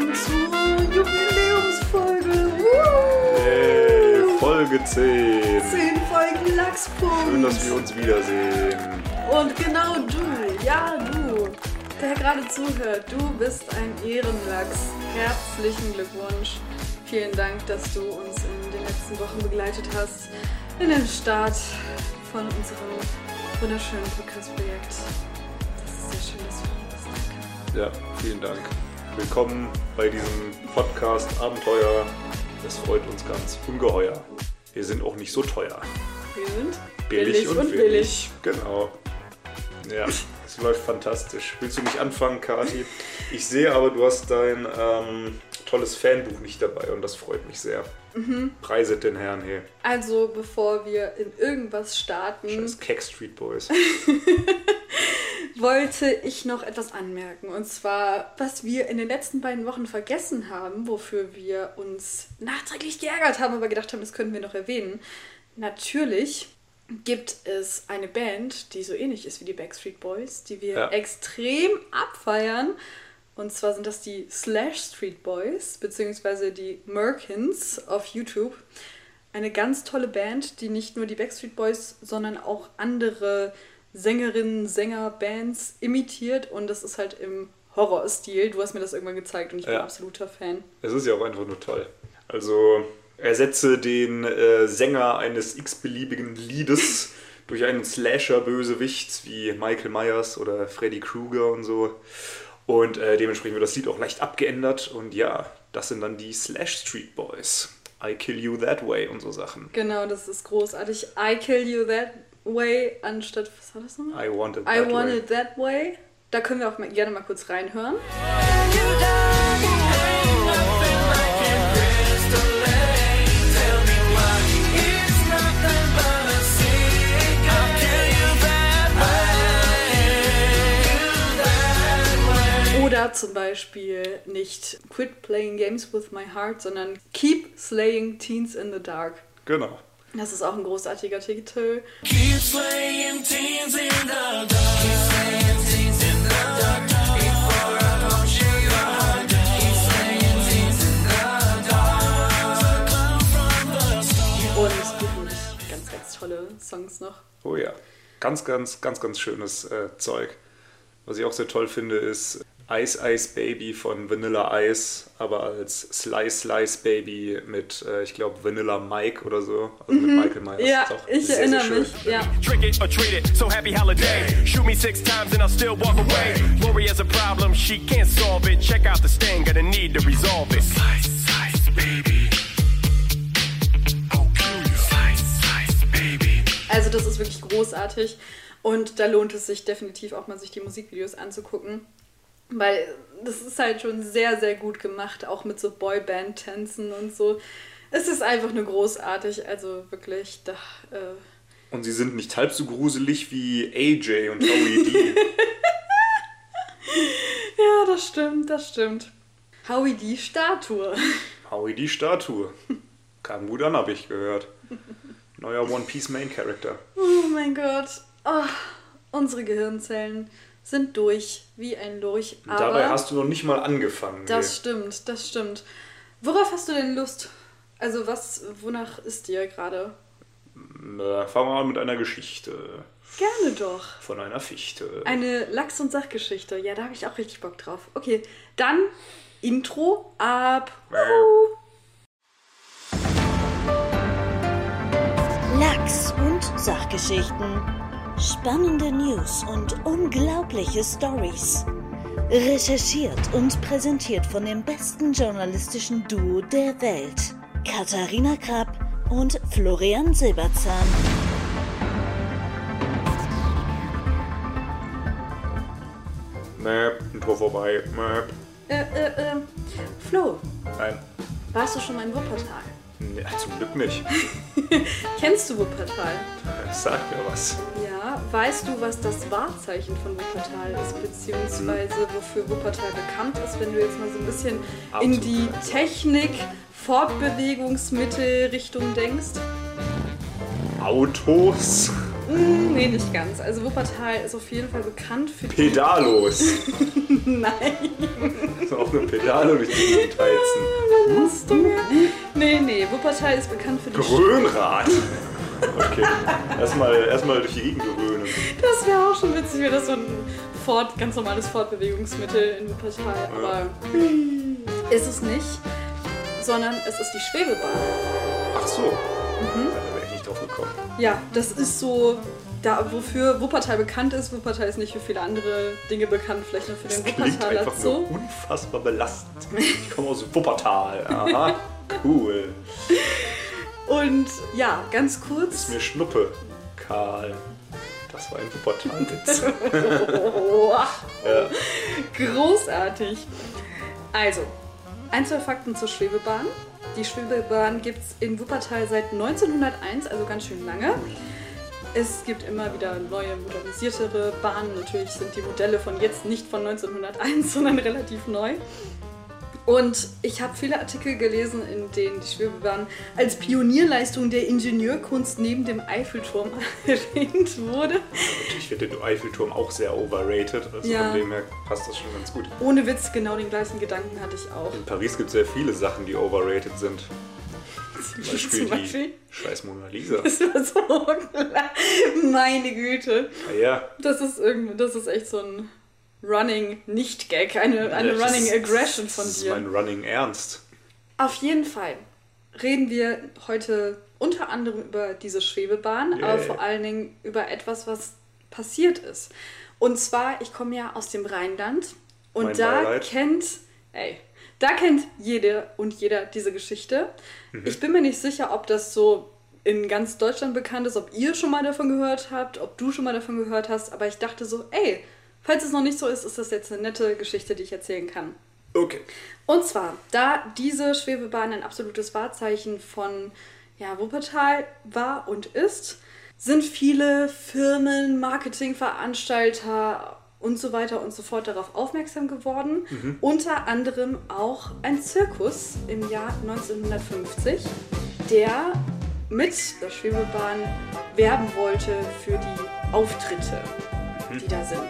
willkommen zur Jubiläumsfolge. Hey, Folge 10. Zehn Folgen Lachspunkt. Schön, dass wir uns wiedersehen. Und genau du, ja du, der gerade zuhört, du bist ein Ehrenlachs. Herzlichen Glückwunsch. Vielen Dank, dass du uns in den letzten Wochen begleitet hast in den Start von unserem wunderschönen Podcast-Projekt. Das ist sehr schön, dass du bist. Danke. Ja, vielen Dank. Willkommen bei diesem Podcast Abenteuer. Es freut uns ganz ungeheuer. Wir sind auch nicht so teuer. Wir sind Billig, und, billig. Genau. Ja, es läuft fantastisch. Willst du nicht anfangen, Kati? Ich sehe aber, du hast dein ähm, tolles Fanbuch nicht dabei und das freut mich sehr. Mhm. Preiset den Herrn, hey. Also, bevor wir in irgendwas starten, Scheiß Keck Street Boys. wollte ich noch etwas anmerken. Und zwar, was wir in den letzten beiden Wochen vergessen haben, wofür wir uns nachträglich geärgert haben, aber gedacht haben, das könnten wir noch erwähnen. Natürlich gibt es eine Band, die so ähnlich ist wie die Backstreet Boys, die wir Ja. extrem abfeiern. Und zwar sind das die Slash Street Boys, beziehungsweise die Merkins auf YouTube. Eine ganz tolle Band, die nicht nur die Backstreet Boys, sondern auch andere Sängerinnen, Sänger, Bands imitiert. Und das ist halt im Horrorstil. Du hast mir das irgendwann gezeigt und ich bin Ja. absoluter Fan. Es ist ja auch einfach nur toll. Also ersetze den äh, Sänger eines x-beliebigen Liedes durch einen Slasher-Bösewicht wie Michael Myers oder Freddy Krueger und so. Und äh, dementsprechend wird das Lied auch leicht abgeändert. Und ja, das sind dann die Slash Street Boys. I kill you that way und so Sachen. Genau, das ist großartig. I kill you that way, anstatt, was war das nochmal? I want it I that want way. it that way. Da können wir auch mal, gerne mal kurz reinhören. Oder zum Beispiel nicht Quit playing games with my heart, sondern Keep slaying teens in the dark. Genau. Das ist auch ein großartiger Titel. Keep slaying teens in the dark. Keep slaying teens in the dark. Before I puncture your heart. Keep slaying teens in the dark. Come from the start. Und haben ganz, ganz tolle Songs noch. Oh ja. Ganz, ganz, ganz, ganz schönes äh, Zeug. Was ich auch sehr toll finde, ist Ice Ice Baby von Vanilla Ice, aber als Slice Slice Baby mit, äh, ich glaube, Vanilla Mike oder so. Also mit Michael Myers. Mhm. Ja, Ist auch ich sehr, erinnere sehr mich. Ja. Trick it or treat it, so happy holiday. Shoot me six times and I'll still walk away. Lori has a problem, she can't solve it. Check out the sting, gonna need to resolve it. Slice, slice, baby. Also das ist wirklich großartig und da lohnt es sich definitiv auch mal sich die Musikvideos anzugucken, weil das ist halt schon sehr, sehr gut gemacht, auch mit so Boyband-Tänzen und so. Es ist einfach nur großartig, also wirklich, da, äh, Und sie sind nicht halb so gruselig wie AJ und Howie D. ja, das stimmt, das stimmt. Howie die Statue. Howie die Statue. Kam gut an, habe ich gehört. Neuer One Piece Main Character. Oh mein Gott. Oh, unsere Gehirnzellen sind durch wie ein Lurch. Aber Dabei hast du noch nicht mal angefangen. Das Nee. stimmt, das stimmt. Worauf hast du denn Lust? Also was, wonach ist dir gerade? Na, fangen wir an mit einer Geschichte. Gerne doch. Von einer Fichte. Eine Lachs- und Sachgeschichte. Ja, da habe ich auch richtig Bock drauf. Okay, dann Intro ab. Wuhu. Lachs und Sachgeschichten. Spannende News und unglaubliche Stories. Recherchiert und präsentiert von dem besten journalistischen Duo der Welt. Katharina Krapp und Florian Silberzahn. Möp, Intro vorbei. Möp. Äh, äh, äh. Flo, Nein. warst du schon mal in Wuppertal? Ja, zum Glück nicht. Kennst du Wuppertal? Sag mir was. Weißt du, was das Wahrzeichen von Wuppertal ist, beziehungsweise wofür Wuppertal bekannt ist, wenn du jetzt mal so ein bisschen in Absolut die kein Plan. Technik, Fortbewegungsmittel Richtung denkst? Autos. Mm, nee, nicht ganz. Also Wuppertal ist auf jeden Fall bekannt für die... Pedalos. Nein, So auf einem Pedalo durch die Gegend heizen. was hast du? Nee, nee, Wuppertal ist bekannt für die... Grönrad. Okay. Erstmal erstmal durch die Gegend gewöhnen. Das wäre auch schon witzig, wäre das so ein Fort, ganz normales Fortbewegungsmittel in Wuppertal. Aber ist es nicht, sondern es ist die Schwebebahn. Ach so. Ja, da wäre ich nicht drauf gekommen. Ja, das ist so, da wofür Wuppertal bekannt ist. Wuppertal ist nicht für viele andere Dinge bekannt, vielleicht nur für Das den klingt Wuppertaler einfach nur Zoo. unfassbar belastend. Ich komme aus Wuppertal. Aha. Cool. Und ja, ganz kurz. Ist mir Schnuppe. Karl. Das war ein Wuppertal-Witz. Ja. großartig. Also, ein, zwei Fakten zur Schwebebahn. Die Schwebebahn gibt es in Wuppertal seit 1901, also ganz schön lange. Es gibt immer wieder neue, modernisiertere Bahnen. Natürlich sind die Modelle von jetzt nicht von 1901, sondern relativ neu. Und ich habe viele Artikel gelesen, in denen die Schwebebahn als Pionierleistung der Ingenieurkunst neben dem Eiffelturm erwähnt wurde. Ich finde den Eiffelturm auch sehr overrated. Also Ja. von dem her passt das schon ganz gut. Ohne Witz, genau den gleichen Gedanken hatte ich auch. In Paris gibt es sehr viele Sachen, die overrated sind. Zum Beispiel, Zum Beispiel? die scheiß Mona Lisa. Das war so klar. Meine Güte. Ah ja, Das ist irgendwie, das ist echt so ein Running Nicht-Gag, eine, eine das Running ist- Aggression von das ist dir. mein Running Ernst. Auf jeden Fall reden wir heute unter anderem über diese Schwebebahn, Yeah. aber vor allen Dingen über etwas, was passiert ist. Und zwar, ich komme ja aus dem Rheinland und Mein da Beileid. kennt, ey, da kennt jede und jeder diese Geschichte. Mhm. Ich bin mir nicht sicher, ob das so in ganz Deutschland bekannt ist, ob ihr schon mal davon gehört habt, ob du schon mal davon gehört hast, aber ich dachte so, ey, falls es noch nicht so ist, ist das jetzt eine nette Geschichte, die ich erzählen kann. Okay. Und zwar, da diese Schwebebahn ein absolutes Wahrzeichen von ja, Wuppertal war und ist, sind viele Firmen, Marketingveranstalter und so weiter und so fort darauf aufmerksam geworden. Unter anderem auch ein Zirkus im Jahr 1950, der mit der Schwebebahn werben wollte für die Auftritte, die da sind.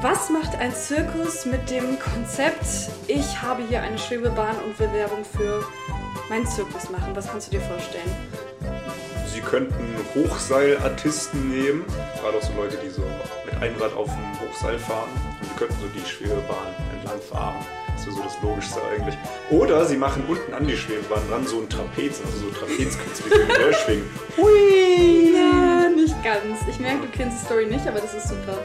Was macht ein Zirkus mit dem Konzept, ich habe hier eine Schwebebahn und will Werbung für meinen Zirkus machen? Was kannst du dir vorstellen? Sie könnten Hochseilartisten nehmen, gerade auch so Leute, die so mit Einrad auf dem Hochseil fahren. Und sie könnten so die Schwebebahn entlang fahren. Das wäre so das Logischste eigentlich. Oder sie machen unten an die Schwebebahn dran so ein Trapez, also so Trapezkünste, wie sie mit der schwingen. Hui! Ja, nicht ganz. Ich merke, du kennst die Story nicht, aber das ist super.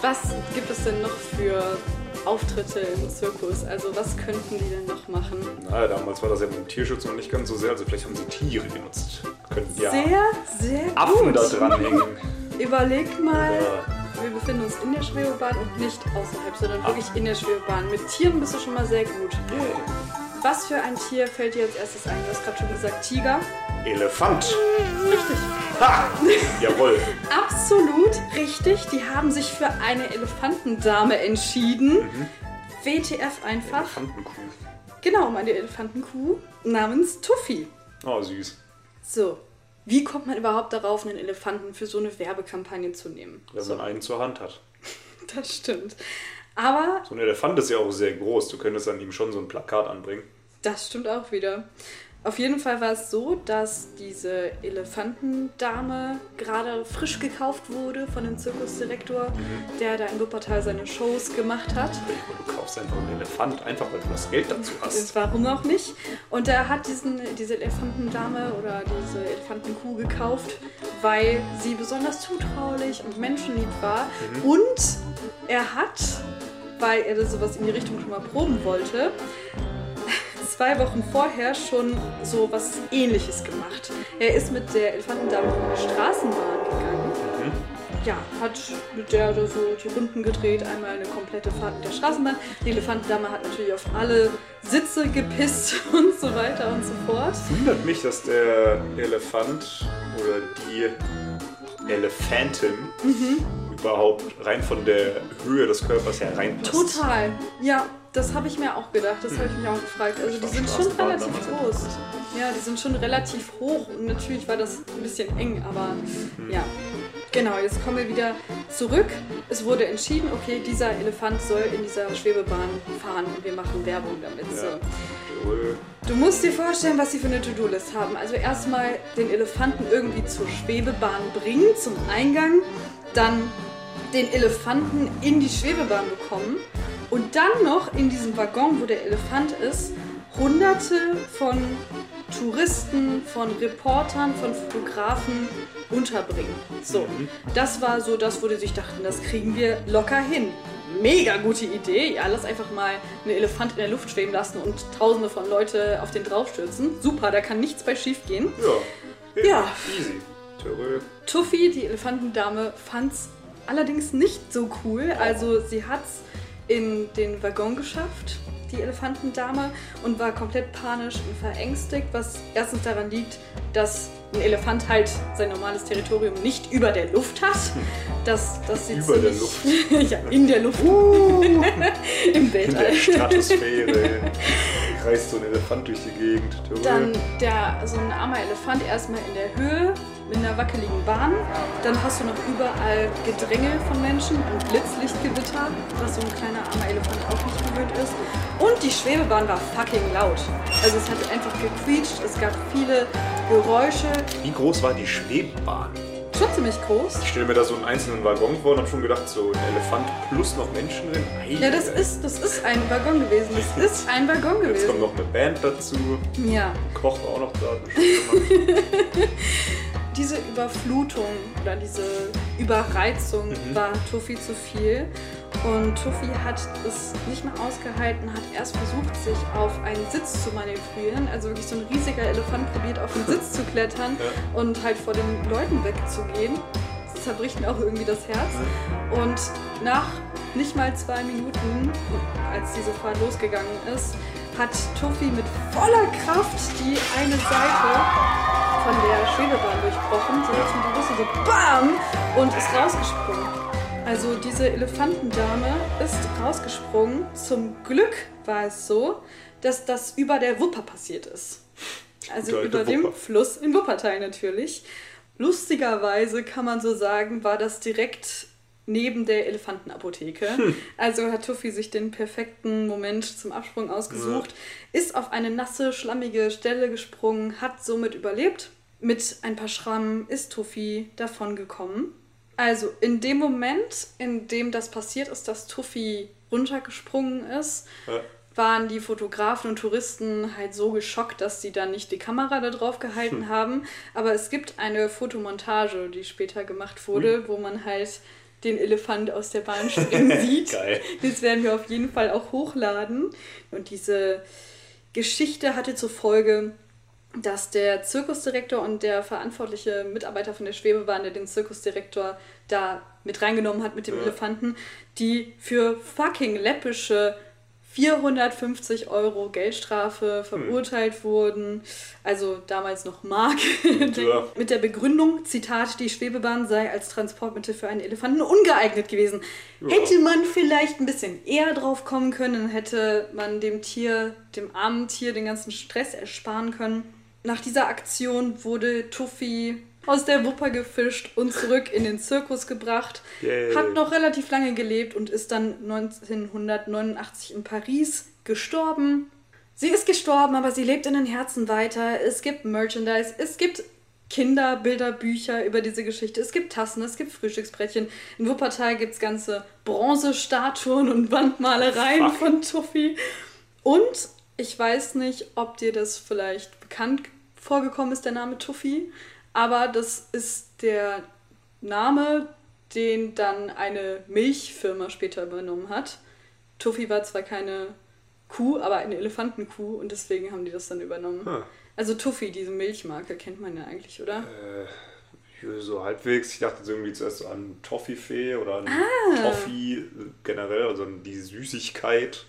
Was gibt es denn noch für Auftritte im Zirkus? Also was könnten die denn noch machen? Na, damals war das ja mit dem Tierschutz noch nicht ganz so sehr, also vielleicht haben sie Tiere genutzt. Könnten ja Sehr, sehr gut. Affen da dran hängen. Überleg mal, Oder- wir befinden uns in der Schwebebahn und nicht außerhalb, sondern wirklich in der Schwebebahn. Mit Tieren bist du schon mal sehr gut. Was für ein Tier fällt dir als erstes ein? Du hast gerade schon gesagt Tiger. Elefant. Richtig. Ha! Jawohl. Absolut richtig. Die haben sich für eine Elefantendame entschieden. WTF einfach. Elefantenkuh. Genau, um eine Elefantenkuh namens Tuffy. Oh, süß. So, wie kommt man überhaupt darauf, einen Elefanten für so eine Werbekampagne zu nehmen? Wenn man einen zur Hand hat. Das stimmt. Aber So ein Elefant ist ja auch sehr groß. Du könntest an ihm schon so ein Plakat anbringen. Das stimmt auch wieder. Auf jeden Fall war es so, dass diese Elefantendame gerade frisch gekauft wurde von dem Zirkusdirektor, der da in Wuppertal seine Shows gemacht hat. Du kaufst einfach einen Elefant, einfach weil du das Geld dazu hast. Warum auch nicht? Und er hat diesen, diese Elefantendame oder diese Elefantenkuh gekauft, weil sie besonders zutraulich und menschenlieb war. Und er hat, weil er das sowas in die Richtung schon mal proben wollte, zwei Wochen vorher schon so was ähnliches gemacht. Er ist mit der Elefantendame in die Straßenbahn gegangen. Ja, hat mit der so die Runden gedreht, einmal eine komplette Fahrt mit der Straßenbahn. Die Elefantendame hat natürlich auf alle Sitze gepisst und so weiter und so fort. Wundert mich, dass der Elefant oder die Elefantin überhaupt rein von der Höhe des Körpers her reinpasst. Total. Ja, das habe ich mir auch gedacht. Das habe ich mich auch gefragt. Also die sind schon relativ groß. Ja, die sind schon relativ hoch und natürlich war das ein bisschen eng, aber ja. Genau, jetzt kommen wir wieder zurück. Es wurde entschieden, okay, dieser Elefant soll in dieser Schwebebahn fahren und wir machen Werbung damit. So. Ja. Du musst dir vorstellen, was sie für eine To-Do-List haben. Also erstmal den Elefanten irgendwie zur Schwebebahn bringen, zum Eingang, dann den Elefanten in die Schwebebahn bekommen und dann noch in diesem Waggon, wo der Elefant ist, hunderte von Touristen, von Reportern, von Fotografen unterbringen. So, das war so das, wo die sich dachten, das kriegen wir locker hin. Mega gute Idee. Ja, lass einfach mal einen Elefant in der Luft schweben lassen und tausende von Leute auf den draufstürzen. Super, da kann nichts bei schief gehen. Ja. Ja. Easy. Jawohl. Tuffy, die Elefantendame, fand's allerdings nicht so cool. Also sie hat's in den Waggon geschafft, die Elefantendame, und war komplett panisch und verängstigt, was erstens daran liegt, dass ein Elefant halt sein normales Territorium nicht über der Luft hat. Das, das sieht Über der ziemlich, ja, in der Luft. Im In der Weltall. Stratosphäre kreist so ein Elefant durch die Gegend. Dann der, so ein armer Elefant erstmal in der Höhe, mit einer wackeligen Bahn. Dann hast du noch überall Gedränge von Menschen und Blitzlichtgewitter, was so ein kleiner armer Elefant auch nicht gewöhnt ist. Und die Schwebebahn war fucking laut. Also es hat einfach gequietscht, es gab viele Geräusche. Wie groß war die Schwebebahn? Schon ziemlich groß. Ich stelle mir da so einen einzelnen Waggon vor und habe schon gedacht, so ein Elefant plus noch Menschen drin. Ei, Ja, das ist, das ist ein Waggon gewesen. Das ist ein Waggon Jetzt kommt gewesen. noch eine Band dazu. Ja. Koch war auch noch da. diese Überflutung oder diese Überreizung Mhm. war Tuffy zu viel. Und Tuffy hat es nicht mehr ausgehalten, hat erst versucht, sich auf einen Sitz zu manövrieren. Also wirklich so ein riesiger Elefant probiert, auf den Sitz zu klettern Ja. und halt vor den Leuten wegzugehen. Das zerbricht mir auch irgendwie das Herz. Und nach nicht mal zwei Minuten, als diese Fahrt losgegangen ist, hat Tuffy mit voller Kraft die eine Seite von der Schwebebahn durchbrochen, so mit der Brüste so BAM und ist rausgesprungen. Also diese Elefantendame ist rausgesprungen. Zum Glück war es so, dass das über der Wupper passiert ist. Also über dem Wupper. Fluss in Wuppertal natürlich. Lustigerweise kann man so sagen, war das direkt neben der Elefantenapotheke. Also hat Tuffy sich den perfekten Moment zum Absprung ausgesucht, ist auf eine nasse, schlammige Stelle gesprungen, hat somit überlebt. Mit ein paar Schrammen ist Tuffy davongekommen. Also in dem Moment, in dem das passiert ist, dass Tuffy runtergesprungen ist, Ja. waren die Fotografen und Touristen halt so geschockt, dass sie dann nicht die Kamera da drauf gehalten haben. Aber es gibt eine Fotomontage, die später gemacht wurde, wo man halt den Elefant aus der Bahn springen sieht. Geil. Das werden wir auf jeden Fall auch hochladen. Und diese Geschichte hatte zur Folge, dass der Zirkusdirektor und der verantwortliche Mitarbeiter von der Schwebebahn, der den Zirkusdirektor da mit reingenommen hat mit dem Ja. Elefanten, die für fucking läppische 450 Euro Geldstrafe verurteilt wurden. Also damals noch Mark. Ja. mit der Begründung, Zitat, die Schwebebahn sei als Transportmittel für einen Elefanten ungeeignet gewesen. Ja. Hätte man vielleicht ein bisschen eher drauf kommen können, hätte man dem Tier, dem armen Tier, den ganzen Stress ersparen können. Nach dieser Aktion wurde Tuffy aus der Wupper gefischt und zurück in den Zirkus gebracht. Yay. Hat noch relativ lange gelebt und ist dann 1989 in Paris gestorben. Sie ist gestorben, aber sie lebt in den Herzen weiter. Es gibt Merchandise, es gibt Kinderbilderbücher über diese Geschichte. Es gibt Tassen, es gibt Frühstücksbrettchen. In Wuppertal gibt es ganze Bronzestatuen und Wandmalereien Fuck. von Tuffy. Und ich weiß nicht, ob dir das vielleicht bekannt vorgekommen ist, der Name Tuffy. Aber das ist der Name, den dann eine Milchfirma später übernommen hat. Tuffy war zwar keine Kuh, aber eine Elefantenkuh und deswegen haben die das dann übernommen. Ah. Also Tuffy, diese Milchmarke, kennt man ja eigentlich, oder? Äh, so halbwegs. Ich dachte jetzt irgendwie zuerst an Toffifee oder an Ah. Toffee äh, generell, also an die Süßigkeit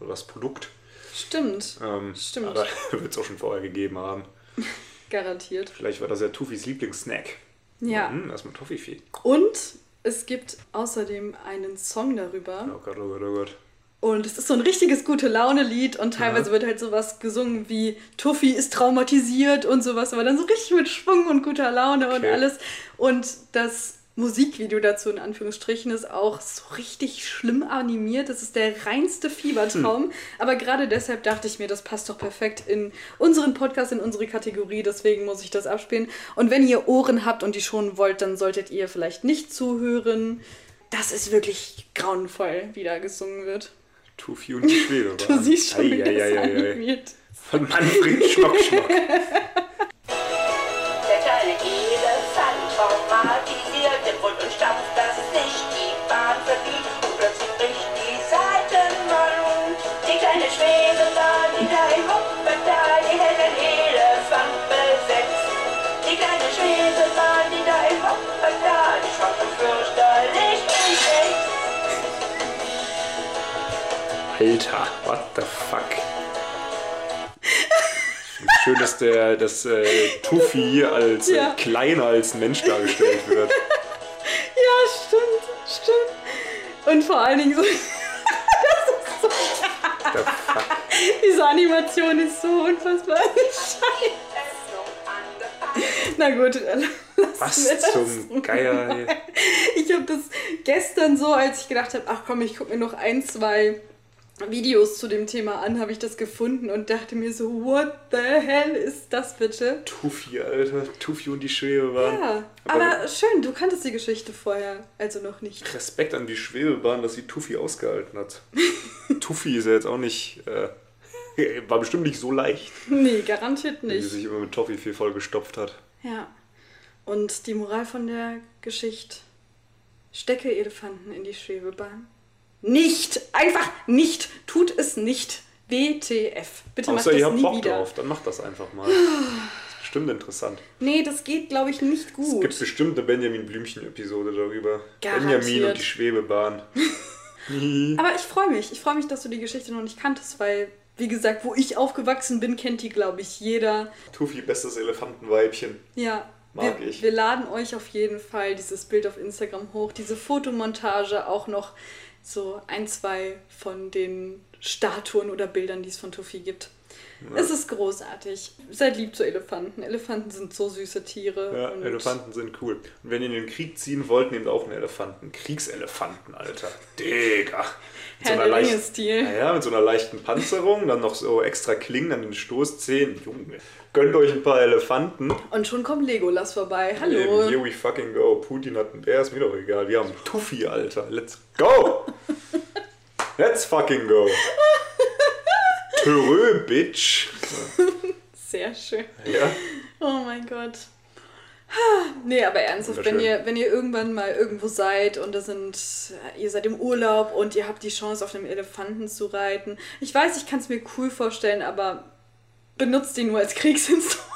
oder das Produkt. Stimmt, Ähm, Stimmt. Aber wird es auch schon vorher gegeben haben. garantiert. Vielleicht war das ja Tuffis Lieblingssnack. Ja. Hm, erstmal Toffifee. Und es gibt außerdem einen Song darüber. Oh Gott, oh Gott, oh Gott. Und es ist so ein richtiges gute Laune-Lied und teilweise wird halt sowas gesungen wie Tuffy ist traumatisiert und sowas, aber dann so richtig mit Schwung und guter Laune und Okay. alles. Und das Musikvideo dazu in Anführungsstrichen ist auch so richtig schlimm animiert. Das ist der reinste Fiebertraum. Aber gerade deshalb dachte ich mir, das passt doch perfekt in unseren Podcast, in unsere Kategorie. Deswegen muss ich das abspielen. Und wenn ihr Ohren habt und die schonen wollt, dann solltet ihr vielleicht nicht zuhören. Das ist wirklich grauenvoll, wie da gesungen wird. Tufi und die Schwede Du siehst schon, wie das animiert. Von Manfred Schnock Schnock. Alter, what the fuck? Schön, dass der das äh, Tufi als Ja. äh, kleiner als Mensch dargestellt wird. Ja, stimmt, stimmt. Und vor allen Dingen so. The fuck? Diese Animation ist so unfassbar scheiße. Na gut, dann lassen Was wir zum Geier? Ich habe das gestern so, als ich gedacht habe, ach komm, ich gucke mir noch ein, zwei Videos zu dem Thema an, habe ich das gefunden und dachte mir so, what the hell ist das bitte? Tufi, Alter. Tufi und die Schwebebahn. Ja, aber schön, du kanntest die Geschichte vorher, also noch nicht. Respekt an die Schwebebahn, dass sie Tufi ausgehalten hat. Tufi ist ja jetzt auch nicht. Äh, war bestimmt nicht so leicht, Nee, garantiert wenn sie nicht. sich immer mit Toffifee vollgestopft hat. Ja. Und die Moral von der Geschichte: Stecke Elefanten in die Schwebebahn. Nicht! Einfach nicht! Tut es nicht! WTF. Bitte macht Außer das ihr habt nie Bock wieder. drauf, dann macht das einfach mal. ist bestimmt interessant. Nee, das geht, glaube ich, nicht Es gut. gibt bestimmt eine Benjamin Blümchen-Episode darüber. Garantiert. Benjamin und die Schwebebahn. Aber ich freue mich. Ich freue mich, dass du die Geschichte noch nicht kanntest, weil, wie gesagt, wo ich aufgewachsen bin, kennt die, glaube ich, jeder. Tufi, bestes Elefantenweibchen. Ja. Mag wir, ich. wir laden euch auf jeden Fall dieses Bild auf Instagram hoch, diese Fotomontage, auch noch so ein, zwei von den Statuen oder Bildern, die es von Tufi gibt. Es ist großartig. Seid lieb zu Elefanten. Elefanten sind so süße Tiere. Ja, Elefanten sind cool. Und wenn ihr in den Krieg ziehen wollt, nehmt auch einen Elefanten. Kriegselefanten, Alter. Digga. Mit Herr der leicht- Ringe-Stil. Ja, ja, mit so einer leichten Panzerung, dann noch so extra Klingen an den Stoßzähnen. Junge, gönnt euch ein paar Elefanten. Und schon kommt Legolas vorbei. Eben, Hallo. here we fucking go. Putin hat einen Bär, ist mir doch egal. Wir haben Tufi, Alter. Let's go! Let's fucking go! Törö, Bitch! Sehr schön. Ja. Oh mein Gott. Nee, aber ernsthaft, wenn ihr, wenn ihr irgendwann mal irgendwo seid und da sind, ihr seid im Urlaub und ihr habt die Chance, auf einem Elefanten zu reiten. Ich weiß, ich kann es mir cool vorstellen, aber benutzt die nur als Kriegsinstrument.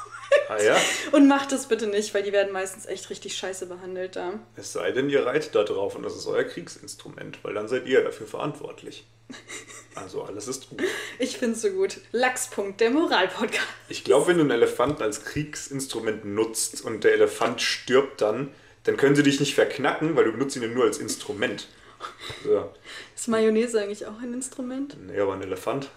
Ah ja? Und macht das bitte nicht, weil die werden meistens echt richtig scheiße behandelt da. Es sei denn, ihr reitet da drauf und das ist euer Kriegsinstrument, weil dann seid ihr dafür verantwortlich. Also alles ist gut. Ich find's so gut. Lachspunkt, der Moralpodcast. Ich glaube, wenn du einen Elefanten als Kriegsinstrument nutzt und der Elefant stirbt dann, dann können sie dich nicht verknacken, weil du benutzt ihn nur als Instrument. So. Ist Mayonnaise eigentlich auch ein Instrument? Nee, aber ein Elefant.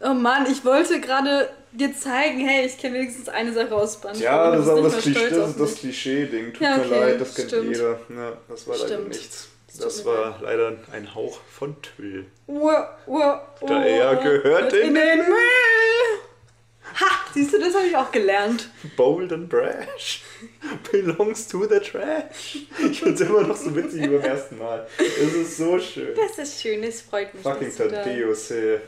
Oh Mann, ich wollte gerade dir zeigen, hey, ich kenne wenigstens eine Sache aus Spongebob. Ja, das ist aber das, stolz das, das. Klischee-Ding. Tut Ja, mir okay, leid, das kennt stimmt. jeder. Ja, das war leider Stimmt. nichts. Es tut Das mir war leider ein Hauch von Tüll. Wow, wow, wow, Daher gehört in, in den Müll. Ha, siehst du, das habe ich auch gelernt. Bold and brash belongs to the trash. Ich finde es immer noch so witzig wie beim ersten Mal. Es ist so schön. Das ist schön, es freut mich, Fucking dass du, da, Thaddeus, ey.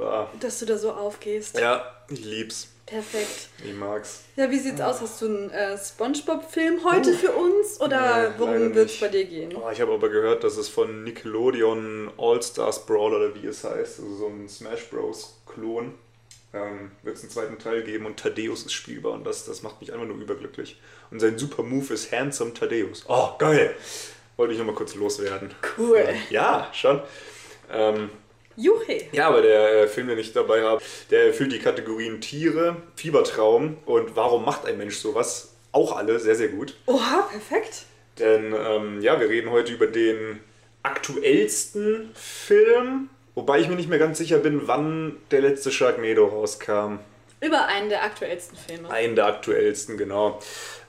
Ah, dass du da so aufgehst. Ja, ich lieb's. Perfekt. Ich mag's. Ja, wie sieht's aus? Hast du einen äh, Spongebob-Film heute für uns? Oder Nee, worum wird's nicht. bei dir gehen? Oh, ich habe aber gehört, dass es von Nickelodeon All-Stars Brawl oder wie es heißt, also so ein Smash Bros. Klon, ähm, wird es einen zweiten Teil geben und Thaddeus ist spielbar und das, das macht mich einfach nur überglücklich. Und sein super Move ist Handsome Thaddeus. Oh, geil! Wollte ich nochmal kurz loswerden. Cool. Ja, schon. Ähm, Juche. ja, aber der äh, Film, den ich dabei habe, der erfüllt die Kategorien Tiere, Fiebertraum und warum macht ein Mensch sowas? Auch alle sehr, sehr gut. Oha, perfekt. Denn ähm, ja, wir reden heute über den aktuellsten Film, wobei ich mir nicht mehr ganz sicher bin, wann der letzte Sharknado rauskam. Über einen der aktuellsten Filme. Einen der aktuellsten, genau.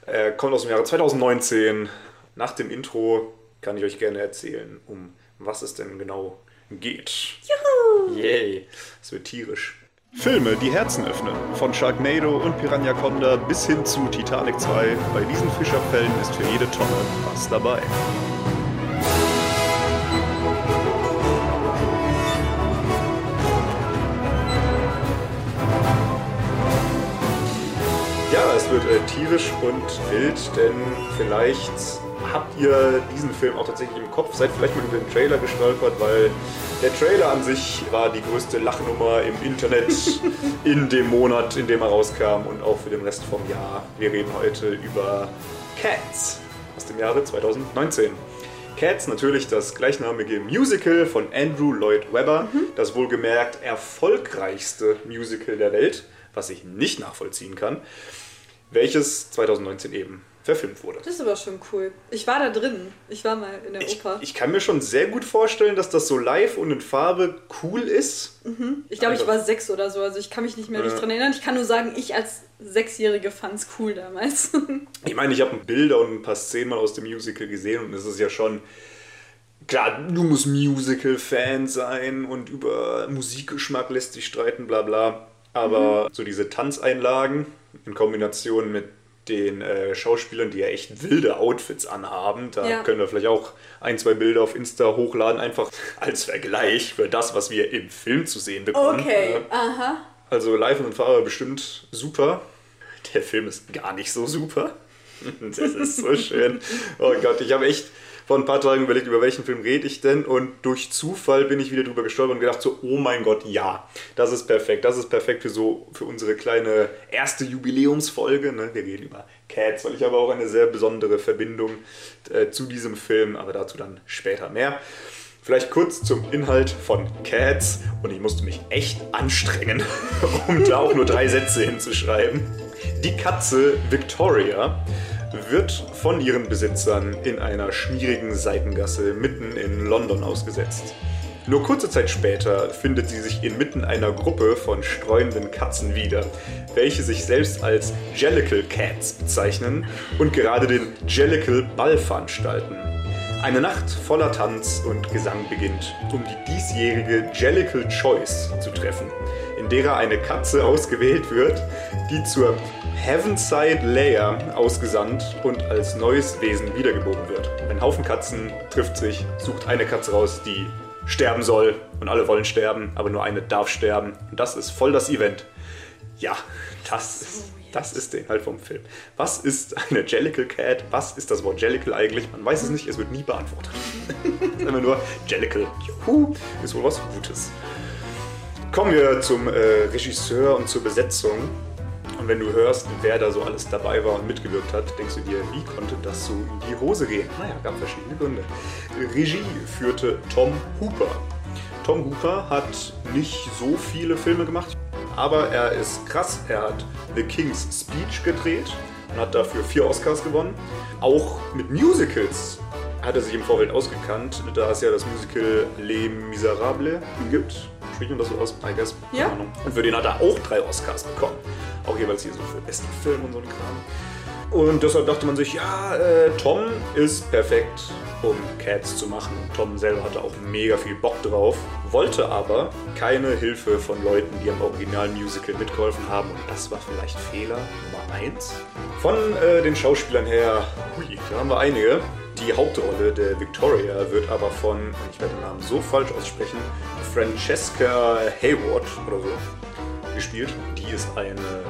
Er kommt aus dem Jahre 2019 nach dem Intro kann ich euch gerne erzählen, um was es denn genau geht. Juhu! Yay, es wird tierisch. Filme, die Herzen öffnen. Von Sharknado und Piranha Conda bis hin zu Titanic 2. Bei diesen Fischerfällen ist für jede Tonne was dabei. Ja, es wird äh, tierisch und wild, denn vielleicht habt ihr diesen Film auch tatsächlich im Kopf, seid vielleicht mal über den Trailer gestolpert, weil der Trailer an sich war die größte Lachnummer im Internet in dem Monat, in dem er rauskam und auch für den Rest vom Jahr. Wir reden heute über Cats aus dem Jahre 2019. Cats natürlich das gleichnamige Musical von Andrew Lloyd Webber, das wohlgemerkt erfolgreichste Musical der Welt, was ich nicht nachvollziehen kann, welches 2019 eben verfilmt wurde. Das ist aber schon cool. Ich war da drin. Ich war mal in der Ich, Oper. ich kann mir schon sehr gut vorstellen, dass das so live und in Farbe cool ist. Ich glaube, ich war sechs oder so, also ich kann mich nicht mehr richtig dran erinnern. Ich kann nur sagen, ich als Sechsjährige fand es cool damals. Ich meine, ich habe Bilder und ein paar Szenen mal aus dem Musical gesehen und es ist ja schon. Klar, du musst Musical-Fan sein und über Musikgeschmack lässt sich streiten, bla bla. Aber so diese Tanzeinlagen in Kombination mit den äh, Schauspielern, die ja echt wilde Outfits anhaben, da Ja. können wir vielleicht auch ein, zwei Bilder auf Insta hochladen, einfach als Vergleich für das, was wir im Film zu sehen bekommen. okay, Ja. aha. Also live und Farbe bestimmt super. Der Film ist gar nicht so super. Das ist so schön. Oh Gott, ich habe echt vor ein paar Tagen überlegt, über welchen Film rede ich denn und durch Zufall bin ich wieder drüber gestolpert und gedacht so, oh mein Gott, ja, das ist perfekt. Das ist perfekt für so für unsere kleine erste Jubiläumsfolge. Ne? Wir reden über Cats, weil ich habe auch eine sehr besondere Verbindung äh, zu diesem Film, aber dazu dann später mehr. Vielleicht kurz zum Inhalt von Cats und ich musste mich echt anstrengen, um da auch nur drei Sätze hinzuschreiben. Die Katze Victoria wird von ihren Besitzern in einer schmierigen Seitengasse mitten in London ausgesetzt. Nur kurze Zeit später findet sie sich inmitten einer Gruppe von streunenden Katzen wieder, welche sich selbst als Jellicle Cats bezeichnen und gerade den Jellicle Ball veranstalten. Eine Nacht voller Tanz und Gesang beginnt, um die diesjährige Jellicle Choice zu treffen, in derer eine Katze ausgewählt wird, die zur Heavenside Layer ausgesandt und als neues Wesen wiedergeboren wird. Ein Haufen Katzen trifft sich, sucht eine Katze raus, die sterben soll und alle wollen sterben, aber nur eine darf sterben. Und das ist voll das Event. Ja, das ist, das ist der Inhalt vom Film. Was ist eine Jellicle Cat? Was ist das Wort Jellicle eigentlich? Man weiß es nicht, es wird nie beantwortet. immer nur Jellicle. Juhu, ist wohl was Gutes. Kommen wir zum äh, Regisseur und zur Besetzung. Und wenn du hörst, wer da so alles dabei war und mitgewirkt hat, denkst du dir, wie konnte das so in die Hose gehen? Naja, gab verschiedene Gründe. Regie führte Tom Hooper. Tom Hooper hat nicht so viele Filme gemacht, aber er ist krass. Er hat The King's Speech gedreht und hat dafür vier Oscars gewonnen. Auch mit Musicals hat er sich im Vorfeld ausgekannt, da es ja das Musical Les Miserables gibt. Spricht man das so aus? I guess. Ja. Ahnung. Und für den hat er auch drei Oscars bekommen. Auch jeweils hier so für besten Film und so ein Kram. Und deshalb dachte man sich, ja, äh, Tom ist perfekt, um Cats zu machen. Und Tom selber hatte auch mega viel Bock drauf, wollte aber keine Hilfe von Leuten, die am Original-Musical mitgeholfen haben. Und das war vielleicht Fehler Nummer eins. Von äh, den Schauspielern her, hui, da haben wir einige. Die Hauptrolle der Victoria wird aber von, und ich werde den Namen so falsch aussprechen, Francesca Hayward oder so gespielt. Die ist eine,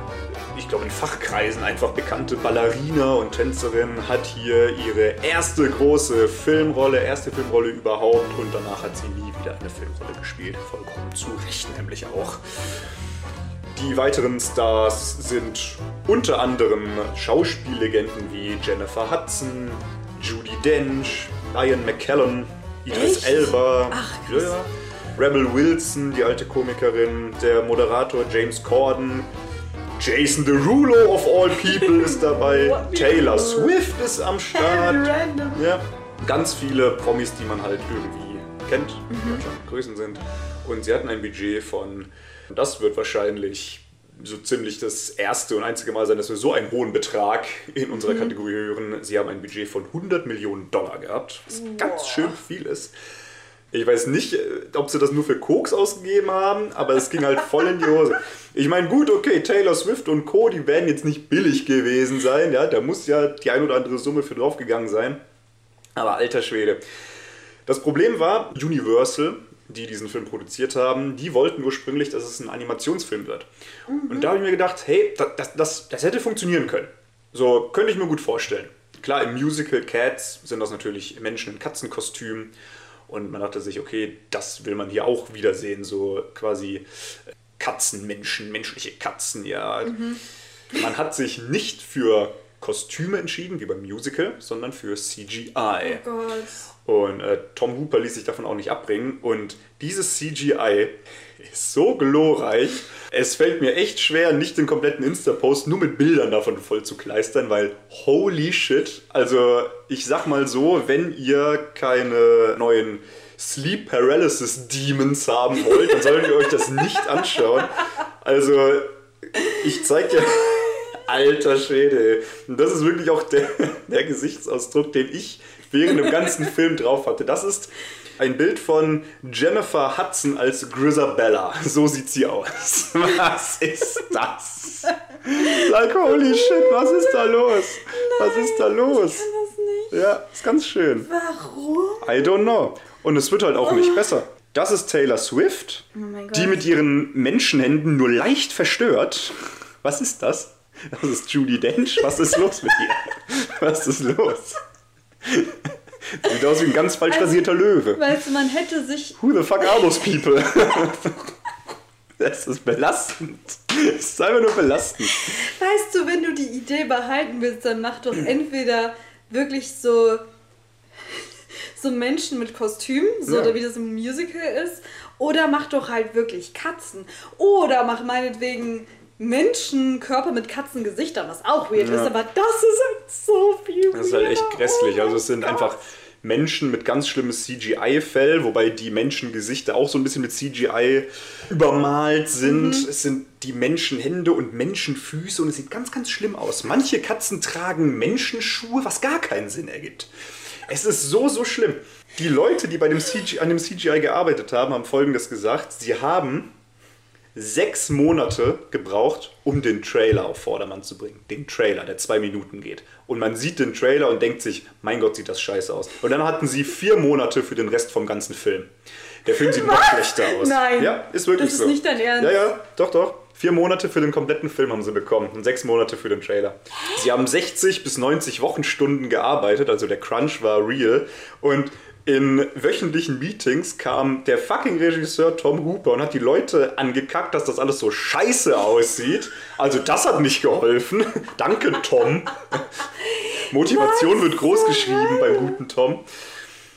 ich glaube in Fachkreisen einfach bekannte Ballerina und Tänzerin, hat hier ihre erste große Filmrolle, erste Filmrolle überhaupt und danach hat sie nie wieder eine Filmrolle gespielt. Vollkommen zu Recht nämlich auch. Die weiteren Stars sind unter anderem Schauspiellegenden wie Jennifer Hudson, Judy Dench, Ian McKellen, Idris Echt? Elba, Ach, ja. Rebel Wilson, die alte Komikerin, der Moderator James Corden, Jason Derulo of all people ist dabei, Taylor. Swift ist am Start. Ja, ganz viele Promis, die man halt irgendwie kennt, Mhm. die Deutschland Größen sind. Und sie hatten ein Budget von, das wird wahrscheinlich so ziemlich das erste und einzige Mal sein, dass wir so einen hohen Betrag in unserer Kategorie hören. Sie haben ein Budget von 100 Millionen Dollar gehabt, was ganz schön viel ist. Ich weiß nicht, äh, ob sie das nur für Koks ausgegeben haben, aber es ging halt voll in die Hose. Ich meine, gut, okay, Taylor Swift und Co., die werden jetzt nicht billig gewesen sein, ja, da muss ja die ein oder andere Summe für draufgegangen sein. Aber alter Schwede. Das Problem war, Universal, die diesen Film produziert haben, die wollten ursprünglich, dass es ein Animationsfilm wird. Und da habe ich mir gedacht, hey, das, das, das, das hätte funktionieren können. So, könnte ich mir gut vorstellen. Klar, im Musical Cats sind das natürlich Menschen in Katzenkostümen. Und man dachte sich, okay, das will man hier auch wiedersehen, so quasi Katzenmenschen, menschliche Katzen, ja. Man hat sich nicht für Kostüme entschieden, wie beim Musical, sondern für CGI. Oh Gott. Und äh, Tom Hooper ließ sich davon auch nicht abbringen. Und dieses CGI ist so glorreich. Es fällt mir echt schwer, nicht den kompletten Insta-Post nur mit Bildern davon voll zu kleistern, weil holy shit. Also, ich sag mal so, wenn ihr keine neuen Sleep Paralysis Demons haben wollt, dann solltet ihr euch das nicht anschauen. Also, ich zeig dir. Alter Schwede. Und das ist wirklich auch der, der Gesichtsausdruck, den ich während dem ganzen Film drauf hatte. Das ist ein Bild von Jennifer Hudson als Grisabella. So sieht sie aus. Was ist das? Like, holy shit, was ist da los? Was ist da los? Ich kann das nicht. Ja, ist ganz schön. Warum? I don't know. Und es wird halt auch nicht besser. Das ist Taylor Swift, Oh die mit ihren Menschenhänden nur leicht verstört. Was ist das? Das ist Judy Dench. Was ist los mit ihr? Was ist los? Sieht aus wie ein ganz falsch rasierter Löwe. Weißt du, man hätte sich. Who the fuck are those people? Das ist belastend. Das ist einfach nur belastend. Weißt du, wenn du die Idee behalten willst, dann mach doch entweder wirklich so. so Menschen mit Kostümen, so Ja. wie das im Musical ist, oder mach doch halt wirklich Katzen. Oder mach meinetwegen Menschenkörper mit Katzengesichtern, was auch weird Ja. ist, aber das ist halt so viel. Das ist halt echt grässlich. Oh Also es sind Gott. einfach Menschen mit ganz schlimmes CGI-Fell, wobei die Menschengesichter auch so ein bisschen mit CGI übermalt sind. Es sind die Menschenhände und Menschenfüße und es sieht ganz, ganz schlimm aus. Manche Katzen tragen Menschenschuhe, was gar keinen Sinn ergibt. Es ist so, so schlimm. Die Leute, die bei dem CGI, an dem CGI gearbeitet haben, haben folgendes gesagt. Sie haben sechs Monate gebraucht, um den Trailer auf Vordermann zu bringen. Den Trailer, der zwei Minuten geht. Und man sieht den Trailer und denkt sich, mein Gott, sieht das scheiße aus. Und dann hatten sie vier Monate für den Rest vom ganzen Film. Der Film sieht noch schlechter aus. Nein. Ja, ist wirklich Das ist so. nicht dein Ernst. Ja, ja, doch, doch. Vier Monate für den kompletten Film haben sie bekommen und sechs Monate für den Trailer. Sie haben 60 bis 90 Wochenstunden gearbeitet, also der Crunch war real. Und in wöchentlichen Meetings kam der fucking Regisseur Tom Hooper und hat die Leute angekackt, dass das alles so scheiße aussieht. Also das hat nicht geholfen. Danke, Tom. Motivation wird groß geschrieben beim guten Tom.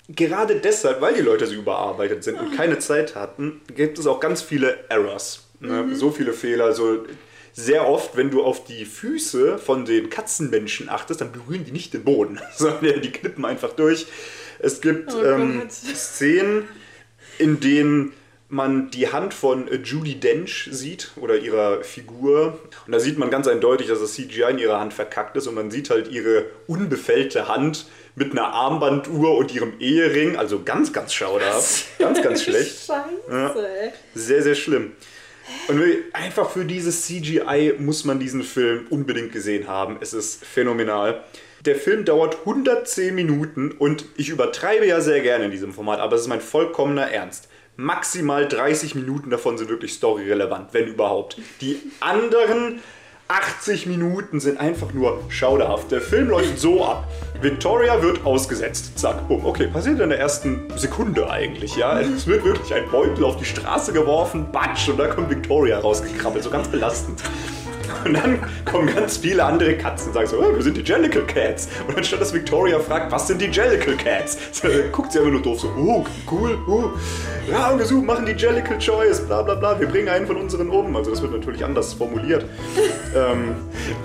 Gerade deshalb, weil die Leute so überarbeitet sind und keine Zeit hatten, gibt es auch ganz viele Errors. Ne? So viele Fehler. So sehr oft, wenn du auf die Füße von den Katzenmenschen achtest, dann berühren die nicht den Boden, sondern die knippen einfach durch. Es gibt Oh ähm. Szenen, in denen man die Hand von äh, Judy Dench sieht oder ihrer Figur. Und da sieht man ganz eindeutig, dass das CGI in ihrer Hand verkackt ist und man sieht halt ihre unbefällte Hand mit einer Armbanduhr und ihrem Ehering. Also ganz, ganz schauderhaft. Ganz, ganz schlecht. Scheiße, ey. Sehr, sehr schlimm. Und einfach für dieses CGI muss man diesen Film unbedingt gesehen haben. Es ist phänomenal. Der Film dauert 110 Minuten und ich übertreibe ja sehr gerne in diesem Format, aber es ist mein vollkommener Ernst. Maximal 30 Minuten davon sind wirklich storyrelevant, wenn überhaupt. Die anderen 80 Minuten sind einfach nur schauderhaft. Der Film läuft so ab. Victoria wird ausgesetzt. Zack, bumm. Okay, passiert in der ersten Sekunde eigentlich, ja. Es wird wirklich ein Beutel auf die Straße geworfen, batsch, und da kommt Victoria rausgekrabbelt. So ganz belastend. Und dann kommen ganz viele andere Katzen und sagen so, oh, wir sind die Jellicle Cats. Und anstatt dass Victoria fragt, was sind die Jellicle Cats, so, guckt sie einfach nur doof so, oh, cool, oh. Ja, und wir suchen, machen die Jellicle Choice, bla bla bla, wir bringen einen von unseren um. Also das wird natürlich anders formuliert. ähm,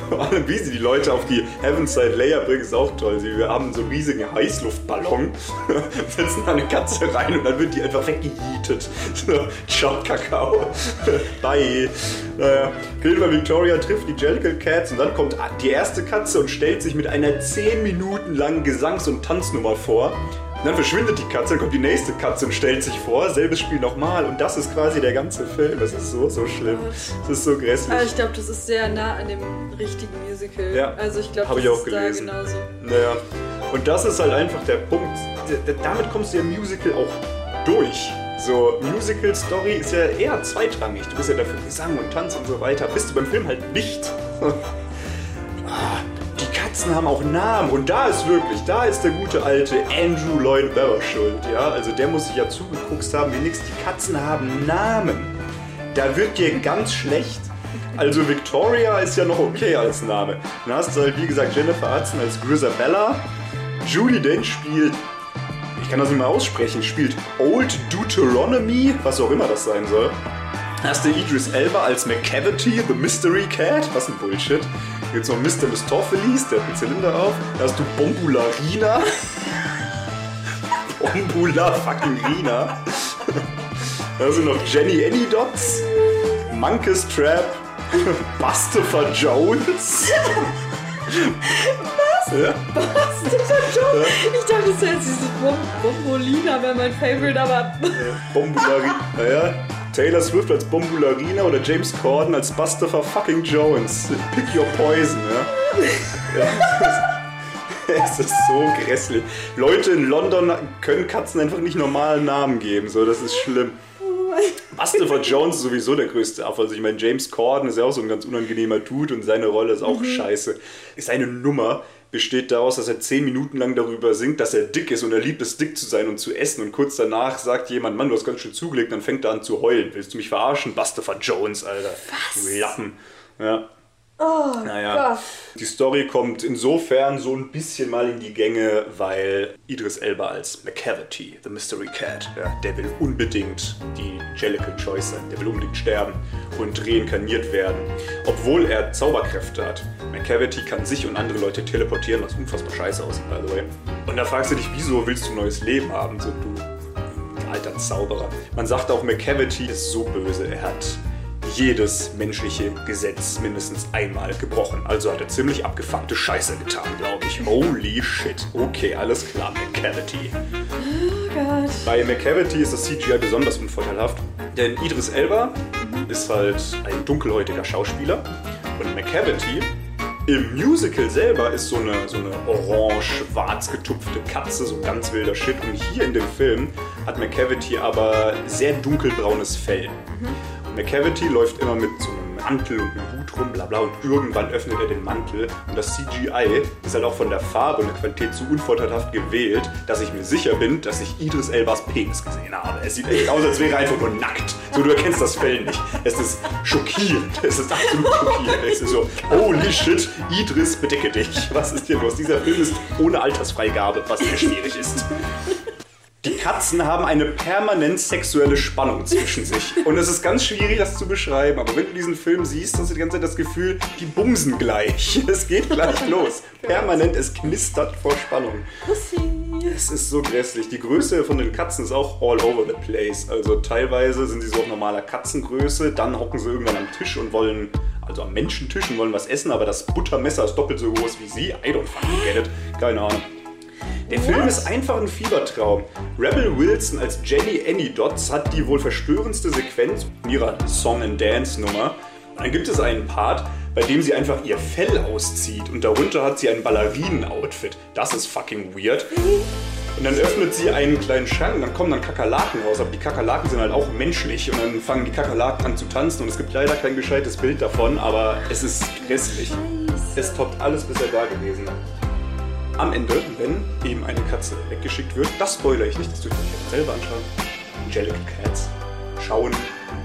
vor allem, wie sie die Leute auf die Heavenside Layer bringen, ist auch toll. Sie wir haben so einen riesigen Heißluftballon, setzen da eine Katze rein und dann wird die einfach weggejietet. So, ciao, Kakao. Bye. Naja, Gilbert Victoria trifft die Jellicle Cats und dann kommt die erste Katze und stellt sich mit einer 10 Minuten langen Gesangs- und Tanznummer vor. Und dann verschwindet die Katze, dann kommt die nächste Katze und stellt sich vor, selbes Spiel nochmal und das ist quasi der ganze Film. Das ist so, so schlimm. Das ist so grässlich. Aber ich glaube, das ist sehr nah an dem richtigen Musical. Ja, Also ich glaube, das ich auch ist gelesen. da genauso. Naja, und das ist halt einfach der Punkt. Damit kommst du ja im Musical auch durch. So, Musical-Story ist ja eher zweitrangig. Du bist ja dafür Gesang und Tanz und so weiter. Bist du beim Film halt nicht. Ah, Die Katzen haben auch Namen und da ist wirklich, da ist der gute alte Andrew Lloyd Webber schuld, ja? Also der muss sich ja zugeguckt haben, wie nix. Die Katzen haben Namen. Da wird dir ganz schlecht. Also Victoria ist ja noch okay als Name. Dann hast du halt, wie gesagt, Jennifer Hudson als Grisabella. Julie Dench spielt, ich kann das nicht mal aussprechen, spielt Old Deuteronomy, was auch immer das sein soll. Hast du Idris Elba als McCavity, The Mystery Cat, was ein Bullshit. Hier gibt's noch Mr. Mistopheles, der hat einen Zylinder auf. Dann hast du Bombularina. Bombula fucking Rina. Hast du noch Jenny Anydots, Monkus Trap, Bustopher Jones. Was? Ja. Ich dachte, das wäre jetzt dieses Bom Bombolina, wäre mein Favorite, aber Bombularina. Naja, Taylor Swift als Bombularina oder James Corden als Bustopher fucking Jones. Pick your poison, ja. ja. Es ist so grässlich. Leute in London können Katzen einfach nicht normalen Namen geben. So, das ist schlimm. Bustopher Jones ist sowieso der größte Affe. Also ich meine, James Corden ist ja auch so ein ganz unangenehmer Dude und seine Rolle ist auch scheiße. Seine Nummer besteht daraus, dass er zehn Minuten lang darüber singt, dass er dick ist und er liebt es, dick zu sein und zu essen. Und kurz danach sagt jemand, Mann, du hast ganz schön zugelegt, dann fängt er an zu heulen. Willst du mich verarschen? Bustopher Jones, Alter. Was? Du Lappen. Ja. Oh Naja, Gott. die Story kommt insofern so ein bisschen mal in die Gänge, weil Idris Elba als McCavity, the Mystery Cat, ja, der will unbedingt die Jellicle Choice sein, der will unbedingt sterben und reinkarniert werden, obwohl er Zauberkräfte hat. McCavity kann sich und andere Leute teleportieren, was unfassbar scheiße aussieht, by the way. Und da fragst du dich, wieso willst du ein neues Leben haben, so du alter Zauberer. Man sagt auch, McCavity ist so böse, er hat jedes menschliche Gesetz mindestens einmal gebrochen. Also hat er ziemlich abgefuckte Scheiße getan, glaube ich. Holy shit. Okay, alles klar, McCavity. Oh Gott. Bei McCavity ist das CGI besonders unvorteilhaft, denn Idris Elba ist halt ein dunkelhäutiger Schauspieler und McCavity im Musical selber ist so eine, so eine orange-schwarz getupfte Katze, so ganz wilder Shit. Und hier in dem Film hat McCavity aber sehr dunkelbraunes Fell. Und McCavity läuft immer mit so einem Mantel und einem Hut rum, bla bla, und irgendwann öffnet er den Mantel. Und das CGI ist halt auch von der Farbe und der Qualität so unvorteilhaft gewählt, dass ich mir sicher bin, dass ich Idris Elbas Penis gesehen habe. Es sieht echt aus, als wäre er einfach nur nackt. So, du erkennst das Fell nicht. Es ist schockierend. Es ist absolut schockierend. Es ist so, holy shit, Idris, bedecke dich. Was ist hier los? Dieser Film ist ohne Altersfreigabe, was sehr schwierig ist. Die Katzen haben eine permanent sexuelle Spannung zwischen sich. Und es ist ganz schwierig, das zu beschreiben. Aber wenn du diesen Film siehst, hast du die ganze Zeit das Gefühl, die bumsen gleich. Es geht gleich los. Permanent, es knistert vor Spannung. Es ist so grässlich. Die Größe von den Katzen ist auch all over the place. Also teilweise sind sie so auf normaler Katzengröße, dann hocken sie irgendwann am Tisch und wollen, also am Menschentisch und wollen was essen, aber das Buttermesser ist doppelt so groß wie sie. I don't fucking get it. Keine Ahnung. Der Film ist einfach ein Fiebertraum. Rebel Wilson als Jenny Annie Dots hat die wohl verstörendste Sequenz in ihrer Song and Dance Nummer. Und dann gibt es einen Part, bei dem sie einfach ihr Fell auszieht und darunter hat sie ein Ballerinen-Outfit. Das ist fucking weird. Und dann öffnet sie einen kleinen Schrank und dann kommen dann Kakerlaken raus. Aber die Kakerlaken sind halt auch menschlich. Und dann fangen die Kakerlaken an zu tanzen. Und es gibt leider kein gescheites Bild davon, aber es ist grässlich. Es toppt alles bisher da gewesen. Am Ende, wenn eben eine Katze weggeschickt wird, das spoilere ich nicht, das dürft ihr euch selber anschauen. Angelic Cats schauen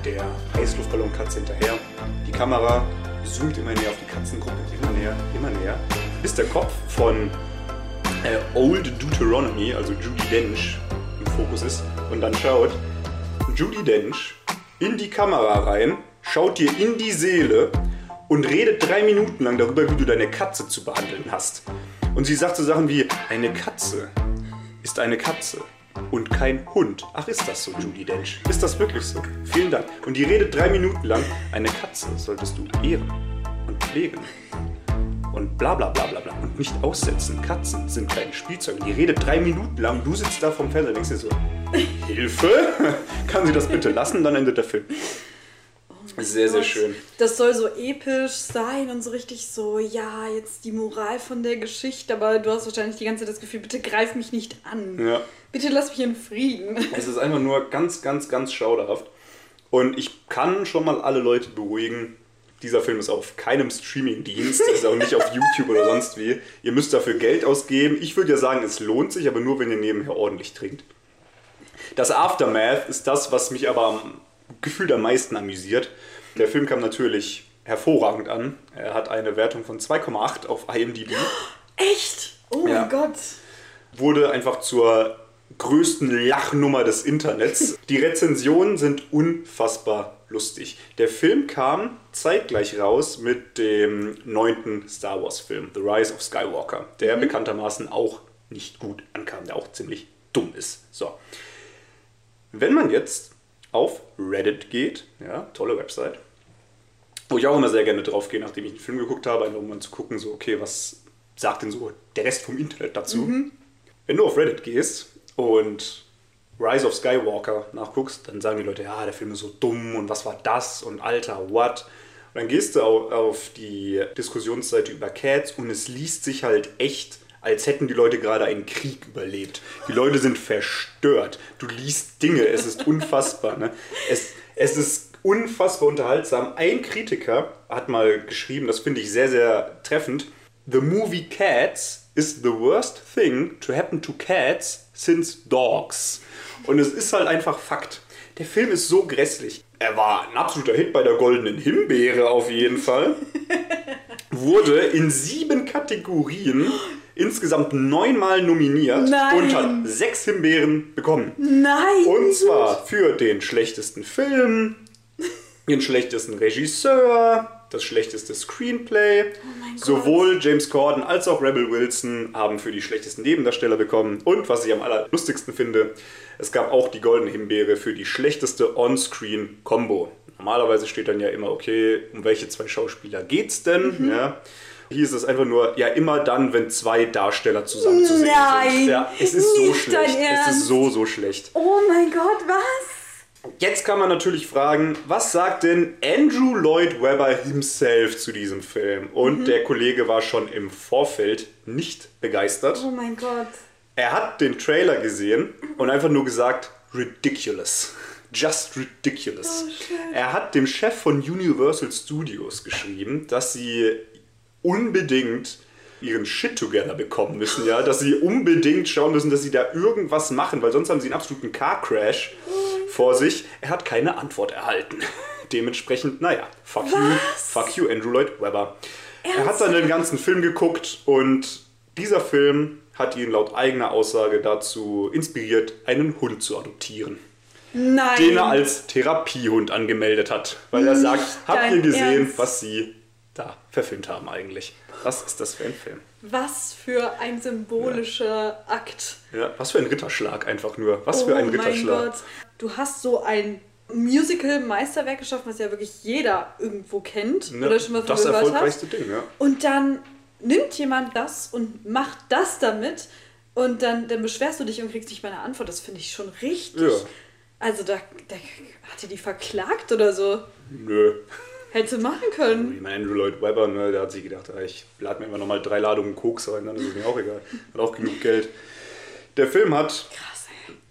der Heißluftballonkatze hinterher. Die Kamera zoomt immer näher auf die Katzengruppe, immer näher, immer näher, bis der Kopf von äh, Old Deuteronomy, also Judy Dench, im Fokus ist. Und dann schaut Judy Dench in die Kamera rein, schaut dir in die Seele und redet drei Minuten lang darüber, wie du deine Katze zu behandeln hast. Und sie sagt so Sachen wie, eine Katze ist eine Katze. und kein Hund. Ach, ist das so, Judy Dench? Ist das wirklich so? Vielen Dank. Und die redet drei Minuten lang. Eine Katze solltest du ehren und pflegen. Und bla bla bla bla bla. Und nicht aussetzen. Katzen sind keine Spielzeuge. Die redet drei Minuten lang. Du sitzt da vom Fernseher und denkst dir so, Hilfe? Kann sie das bitte lassen? Dann endet der Film. Sehr, sehr schön. Das soll so episch sein und so richtig so, ja, jetzt die Moral von der Geschichte, aber du hast wahrscheinlich die ganze Zeit das Gefühl, bitte greif mich nicht an. Ja. Bitte lass mich in Frieden. Es ist einfach nur ganz, ganz, ganz schauderhaft. Und ich kann schon mal alle Leute beruhigen. Dieser Film ist auf keinem Streamingdienst, ist auch nicht auf YouTube oder sonst wie. Ihr müsst dafür Geld ausgeben. Ich würde ja sagen, es lohnt sich, aber nur, wenn ihr nebenher ordentlich trinkt. Das Aftermath ist das, was mich aber am Gefühl am meisten amüsiert. Der Film kam natürlich hervorragend an. Er hat eine Wertung von 2,8 auf IMDb. Echt? Oh Ja. mein Gott. wurde einfach zur größten Lachnummer des Internets. Die Rezensionen sind unfassbar lustig. Der Film kam zeitgleich raus mit dem neunten Star Wars Film, The Rise of Skywalker, der bekanntermaßen auch nicht gut ankam, der auch ziemlich dumm ist. So. Wenn man jetzt auf Reddit geht, ja, tolle Website, wo ich auch immer sehr gerne drauf gehe, nachdem ich einen Film geguckt habe, einfach um mal zu gucken, so, okay, was sagt denn so der Rest vom Internet dazu? Wenn du auf Reddit gehst und Rise of Skywalker nachguckst, dann sagen die Leute, ja, der Film ist so dumm und was war das und alter, what? Und dann gehst du au- auf die Diskussionsseite über Cats und es liest sich halt echt, als hätten die Leute gerade einen Krieg überlebt. Die Leute sind verstört. Du liest Dinge, es ist unfassbar. Ne? Es, es ist unfassbar unterhaltsam. Ein Kritiker hat mal geschrieben, das finde ich sehr, sehr treffend. The movie Cats is the worst thing to happen to cats since dogs. Und es ist halt einfach Fakt. Der Film ist so grässlich. Er war ein absoluter Hit bei der Goldenen Himbeere auf jeden Fall. Wurde in sieben Kategorien insgesamt neunmal nominiert Nein. und hat sechs Himbeeren bekommen. Nein. Und zwar für den schlechtesten Film, den schlechtesten Regisseur, das schlechteste Screenplay. Sowohl James Corden als auch Rebel Wilson haben für die schlechtesten Nebendarsteller bekommen. Und was ich am allerlustigsten finde, es gab auch die Goldene Himbeere für die schlechteste On-Screen-Combo. Normalerweise steht dann ja immer, okay, um welche zwei Schauspieler geht's denn? Ja. Hier ist es einfach nur, ja, immer dann, wenn zwei Darsteller zusammen zu sehen Nein, sind. Ja, es ist so schlecht. Es ist so, so schlecht. Oh mein Gott, was? Jetzt kann man natürlich fragen, was sagt denn Andrew Lloyd Webber himself zu diesem Film? Und der Kollege war schon im Vorfeld nicht begeistert. Oh mein Gott. Er hat den Trailer gesehen und einfach nur gesagt, ridiculous. Just ridiculous. er hat dem Chef von Universal Studios geschrieben, dass sie unbedingt ihren Shit together bekommen müssen, ja, dass sie unbedingt schauen müssen, dass sie da irgendwas machen, weil sonst haben sie einen absoluten Car Crash vor sich. Er hat keine Antwort erhalten. Dementsprechend, naja, fuck you, fuck you, Andrew Lloyd Webber. Er hat dann den ganzen Film geguckt und dieser Film hat ihn laut eigener Aussage dazu inspiriert, einen Hund zu adoptieren, Nein. den er als Therapiehund angemeldet hat, weil er sagt, habt ihr gesehen, Ernst? was sie da verfilmt haben eigentlich? Was ist das für ein Film? Was für ein symbolischer Akt. Ja, was für ein Ritterschlag einfach nur. Was für ein oh mein Ritterschlag. Gott. Du hast so ein Musical-Meisterwerk geschaffen, was ja wirklich jeder irgendwo kennt Ne, oder schon mal von das gehört hat. erfolgreichste Ding, ja. Und dann nimmt jemand das und macht das damit und dann, dann beschwerst du dich und kriegst nicht mal eine Antwort. Das finde ich schon richtig. Ja. Also da, da hat er die verklagt oder so. Nö. Hätte machen können. Ich meine, Andrew Lloyd Webber, ne, der hat sich gedacht, ah, ich lade mir immer nochmal drei Ladungen Koks rein, dann ist es mir auch egal. Hat auch genug Geld. Der Film hat Krass.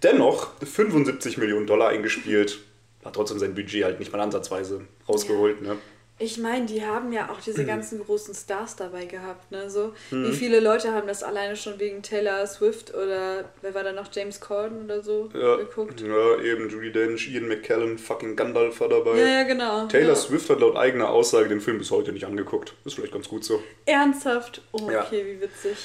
Dennoch 75 Millionen Dollar eingespielt. Hat trotzdem sein Budget halt nicht mal ansatzweise rausgeholt. Ne? Ich meine, die haben ja auch diese ganzen großen Stars dabei gehabt, ne? So, wie viele Leute haben das alleine schon wegen Taylor Swift oder wer war da noch James Corden oder so Ja, geguckt? ja, eben Judy Dench, Ian McKellen, fucking Gandalf war dabei. Ja, ja, genau. Taylor ja. Swift hat laut eigener Aussage den Film bis heute nicht angeguckt. Ist vielleicht ganz gut so. Ernsthaft? Oh, Ja. okay, wie witzig.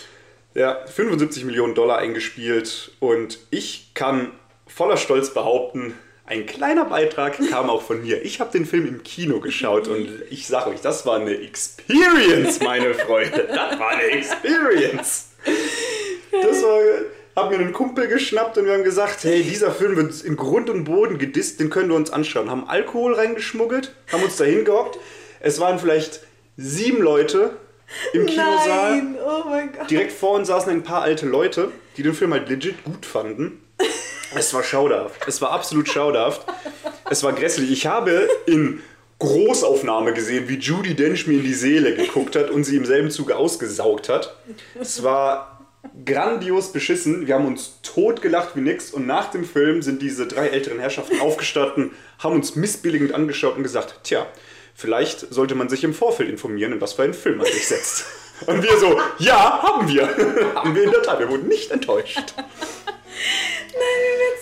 Ja, 75 Millionen Dollar eingespielt und ich kann voller Stolz behaupten, ein kleiner Beitrag kam auch von mir. Ich habe den Film im Kino geschaut und ich sage euch, das war eine Experience, meine Freunde. Das war eine Experience. Das war, hab mir einen Kumpel geschnappt und wir haben gesagt, hey, dieser Film wird in Grund und Boden gedisst, den können wir uns anschauen. Haben Alkohol reingeschmuggelt, haben uns da hingehockt. Es waren vielleicht sieben Leute im Kinosaal. Nein, oh mein Gott. Direkt vor uns saßen ein paar alte Leute, die den Film halt legit gut fanden. Es war schauderhaft. Es war absolut schauderhaft. Es war grässlich. Ich habe in Großaufnahme gesehen, wie Judy Dench mir in die Seele geguckt hat und sie im selben Zuge ausgesaugt hat. Es war grandios beschissen. Wir haben uns totgelacht wie nix und nach dem Film sind diese drei älteren Herrschaften aufgestanden, haben uns missbilligend angeschaut und gesagt, tja, vielleicht sollte man sich im Vorfeld informieren, in was für einen Film man sich setzt. Und wir so, ja, haben wir. haben wir in der Tat. Wir wurden nicht enttäuscht.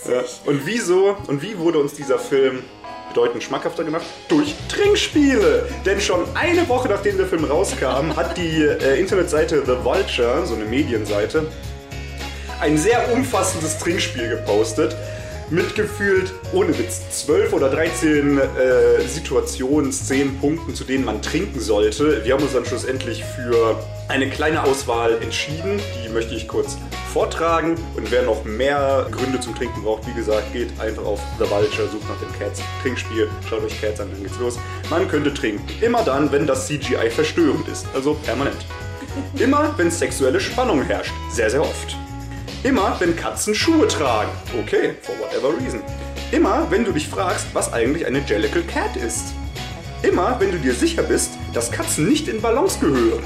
Ja. Und wieso und wie wurde uns dieser Film bedeutend schmackhafter gemacht? Durch Trinkspiele! Denn schon eine Woche nachdem der Film rauskam, hat die äh, Internetseite The Vulture, so eine Medienseite, ein sehr umfassendes Trinkspiel gepostet. Mit gefühlt, ohne Witz, 12 oder 13 äh, Situationen, 10 Punkten, zu denen man trinken sollte. Wir haben uns dann schlussendlich für eine kleine Auswahl entschieden. Die möchte ich kurz vortragen. Und wer noch mehr Gründe zum Trinken braucht, wie gesagt, geht einfach auf The Vulture, sucht nach dem Cats Trinkspiel, schaut euch Cats an, dann geht's los. Man könnte trinken. Immer dann, wenn das CGI verstörend ist, also permanent. Immer, wenn sexuelle Spannung herrscht, sehr, sehr oft. Immer, wenn Katzen Schuhe tragen. Okay, for whatever reason. Immer, wenn du dich fragst, was eigentlich eine Jellicle Cat ist. Immer, wenn du dir sicher bist, dass Katzen nicht in Ballons gehören.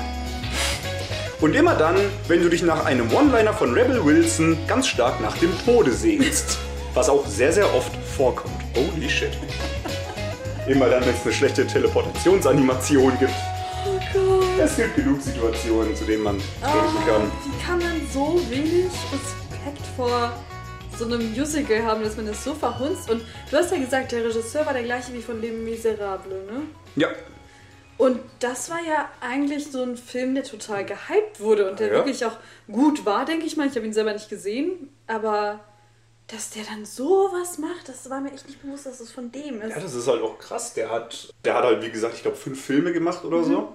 Und immer dann, wenn du dich nach einem One-Liner von Rebel Wilson ganz stark nach dem Tode sehnst. Was auch sehr, sehr oft vorkommt. Holy shit. Immer dann, wenn es eine schlechte Teleportationsanimation gibt. Oh. Es gibt genug Situationen, zu denen man trinken kann. Oh, wie kann man so wenig Respekt vor so einem Musical haben, dass man das so verhunzt? Und du hast ja gesagt, der Regisseur war der gleiche wie von Les Miserables, ne? Ja, Und das war ja eigentlich so ein Film, der total gehypt wurde und der Ja. wirklich auch gut war, denke ich mal. Ich habe ihn selber nicht gesehen, aber dass der dann sowas macht, das war mir echt nicht bewusst, dass es von dem ist. Ja, das ist halt auch krass. Der hat, der hat halt, wie gesagt, ich glaube, fünf Filme gemacht oder so.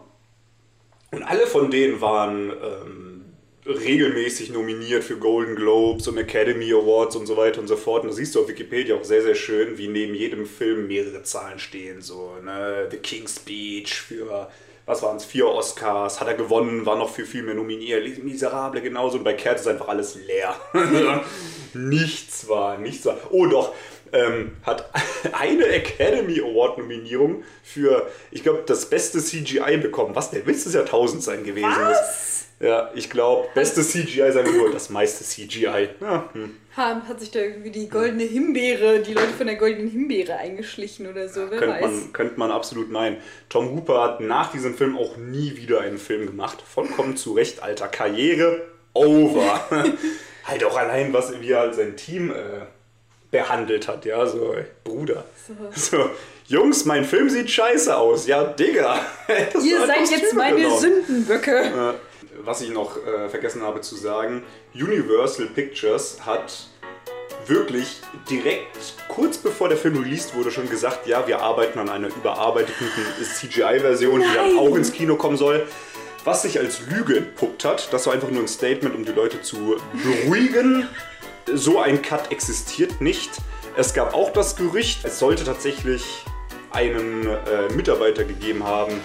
Und alle von denen waren ähm, regelmäßig nominiert für Golden Globes und Academy Awards und so weiter und so fort. Und da siehst du auf Wikipedia auch sehr, sehr schön, wie neben jedem Film mehrere Zahlen stehen. So, ne, The King's Speech für, was waren es, vier Oscars, hat er gewonnen, war noch für viel mehr nominiert. Miserable genauso. Und bei Cats ist einfach alles leer. nichts war, nichts war. Oh doch, ähm, hat eine Academy Award Nominierung für, ich glaube, das beste CGI bekommen, was der Witz des Jahrtausends sein gewesen ist. Ja, ich glaube, beste CGI sein nur das meiste CGI. Ja, hm. Ha, hat sich da irgendwie die goldene Himbeere, die Leute von der goldenen Himbeere eingeschlichen oder so, wer könnte, weiß. man, könnte man absolut meinen. Tom Hooper hat nach diesem Film auch nie wieder einen Film gemacht. Vollkommen zu Recht, alter. Karriere over. halt auch allein, was wie er halt sein Team äh, behandelt hat, ja, so, Bruder. So. Jungs, mein Film sieht scheiße aus. Ja, Digga. Ihr seid jetzt meine genommen. Sündenböcke. Was ich noch äh, vergessen habe zu sagen, Universal Pictures hat wirklich direkt kurz bevor der Film released wurde schon gesagt, ja, wir arbeiten an einer überarbeiteten CGI-Version, die dann auch ins Kino kommen soll. Was sich als Lüge entpuppt hat, das war einfach nur ein Statement, um die Leute zu beruhigen. So ein Cut existiert nicht. Es gab auch das Gerücht, es sollte tatsächlich einen äh, Mitarbeiter gegeben haben,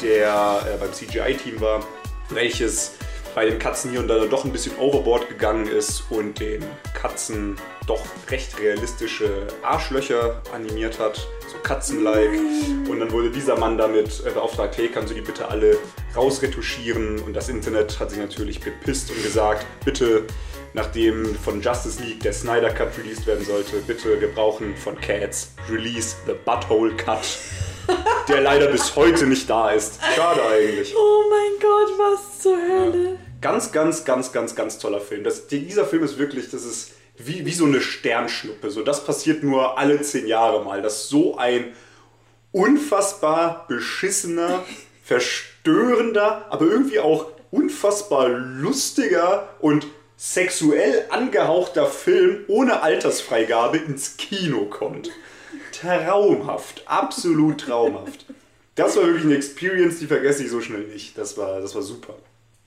der äh, beim CGI-Team war, welches bei den Katzen hier und da doch ein bisschen overboard gegangen ist und den Katzen doch recht realistische Arschlöcher animiert hat, so Katzenlike. Und dann wurde dieser Mann damit äh, beauftragt, hey, kannst du die bitte alle rausretuschieren? Und das Internet hat sich natürlich bepisst und gesagt, bitte, nachdem von Justice League der Snyder Cut released werden sollte, bitte, wir brauchen von Cats Release the Butthole Cut, der leider bis heute nicht da ist. Schade eigentlich. Oh mein Gott, was zur Hölle. Ganz, ganz, ganz, ganz, ganz toller Film. Das, dieser Film ist wirklich, das ist wie, wie so eine Sternschnuppe. So, das passiert nur alle zehn Jahre mal, dass so ein unfassbar beschissener, verstörender, aber irgendwie auch unfassbar lustiger und sexuell angehauchter Film ohne Altersfreigabe ins Kino kommt. Traumhaft, absolut traumhaft. Das war wirklich eine Experience, die vergesse ich so schnell nicht. Das war, das war super.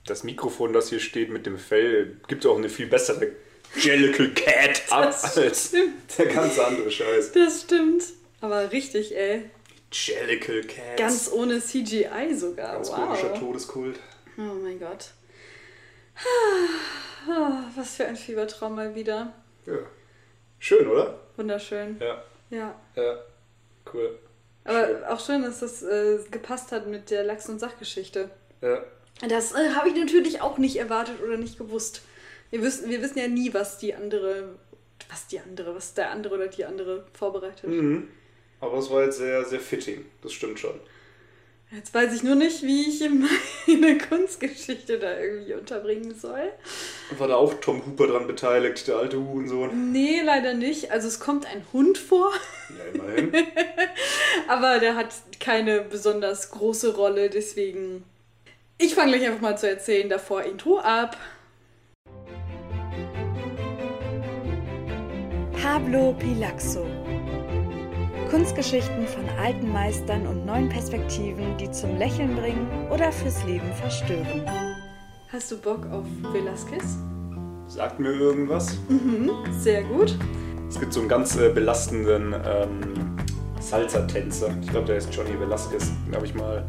Das Mikrofon, das hier steht mit dem Fell, gibt auch eine viel bessere Jellicle Cat ab Das als stimmt. der ganze andere Scheiß. Das stimmt. Aber richtig, ey. Jellicle Cat. Ganz ohne CGI sogar. Ganz wow. komischer Todeskult. Oh mein Gott. Ah, Was für ein Fiebertraum mal wieder. Ja. Schön, oder? Wunderschön. Ja. Ja. Ja. Cool. Aber Schön. auch schön, dass das äh, gepasst hat mit der Lachs- und Sachgeschichte. Ja. Das äh, habe ich natürlich auch nicht erwartet oder nicht gewusst. Wir wissen, wir wissen ja nie, was die andere, was die andere, was der andere oder die andere vorbereitet. Mhm. Aber es war jetzt sehr, sehr fitting. Das stimmt schon. Jetzt weiß ich nur nicht, wie ich meine Kunstgeschichte da irgendwie unterbringen soll. War da auch Tom Hooper dran beteiligt, der alte Hurensohn? Nee, leider nicht. Also es kommt ein Hund vor, Ja, immerhin. aber der hat keine besonders große Rolle, deswegen. Ich fange gleich einfach mal zu erzählen, davor Intro ab. Pablo Pilaxo. Kunstgeschichten von alten Meistern und neuen Perspektiven, die zum Lächeln bringen oder fürs Leben verstören. Hast du Bock auf Velasquez? Sagt mir irgendwas? Sehr gut. Es gibt so einen ganz äh, belastenden ähm, Salsa-Tänzer. Ich glaube, der ist Johnny Velasquez. Den habe ich mal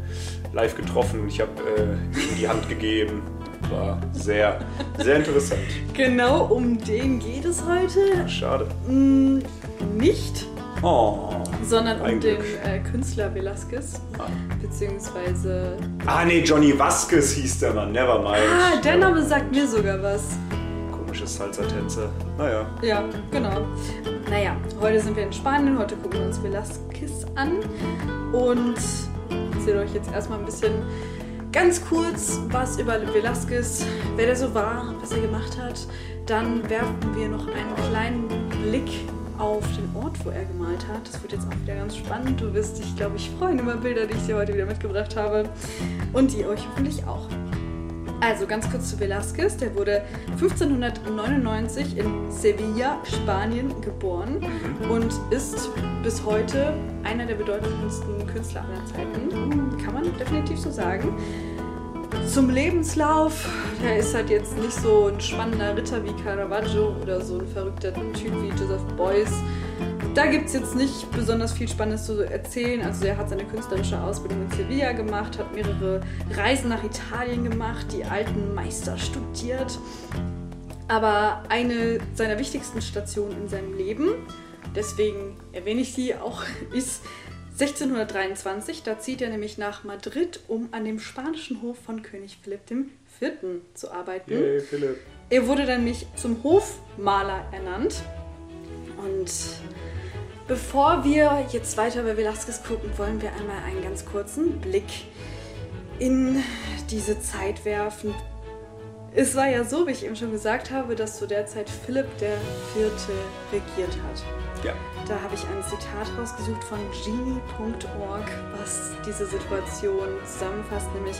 live getroffen. Ich habe äh, ihm die Hand gegeben. War sehr, sehr interessant. Genau um den geht es heute. Schade. Mm, nicht, Oh. sondern um den äh, Künstler Velasquez. Ah. Beziehungsweise. ah, nee, Johnny Vasquez hieß der Mann. Nevermind. Ah, der Name sagt mir sogar was. Komisches Salsa-Tänzer. Naja. Ja, genau. Naja, heute sind wir in Spanien, heute gucken wir uns Velasquez an und erzähle euch jetzt erstmal ein bisschen ganz kurz was über Velasquez, wer der so war, was er gemacht hat. Dann werfen wir noch einen kleinen Blick auf den Ort, wo er gemalt hat. Das wird jetzt auch wieder ganz spannend. Du wirst dich, glaube ich, freuen über Bilder, die ich dir heute wieder mitgebracht habe. Und ihr euch hoffentlich auch. Also ganz kurz zu Velázquez. Der wurde 1599 in Sevilla, Spanien geboren und ist bis heute einer der bedeutendsten Künstler aller Zeiten. Kann man definitiv so sagen. Zum Lebenslauf, der ist halt jetzt nicht so ein spannender Ritter wie Caravaggio oder so ein verrückter Typ wie Joseph Beuys. Da gibt es jetzt nicht besonders viel Spannendes zu erzählen. Also er hat seine künstlerische Ausbildung in Sevilla gemacht, hat mehrere Reisen nach Italien gemacht, die alten Meister studiert. Aber eine seiner wichtigsten Stationen in seinem Leben, deswegen erwähne ich sie auch, ist 1623. Da zieht er nämlich nach Madrid, um an dem spanischen Hof von König Philipp IV. zu arbeiten. Yay, Philipp. Er wurde dann nämlich zum Hofmaler ernannt. Und bevor wir jetzt weiter bei Velasquez gucken, wollen wir einmal einen ganz kurzen Blick in diese Zeit werfen. Es war ja so, wie ich eben schon gesagt habe, dass zu der Zeit Philipp IV. regiert hat. Ja. Da habe ich ein Zitat rausgesucht von genie.org, was diese Situation zusammenfasst, nämlich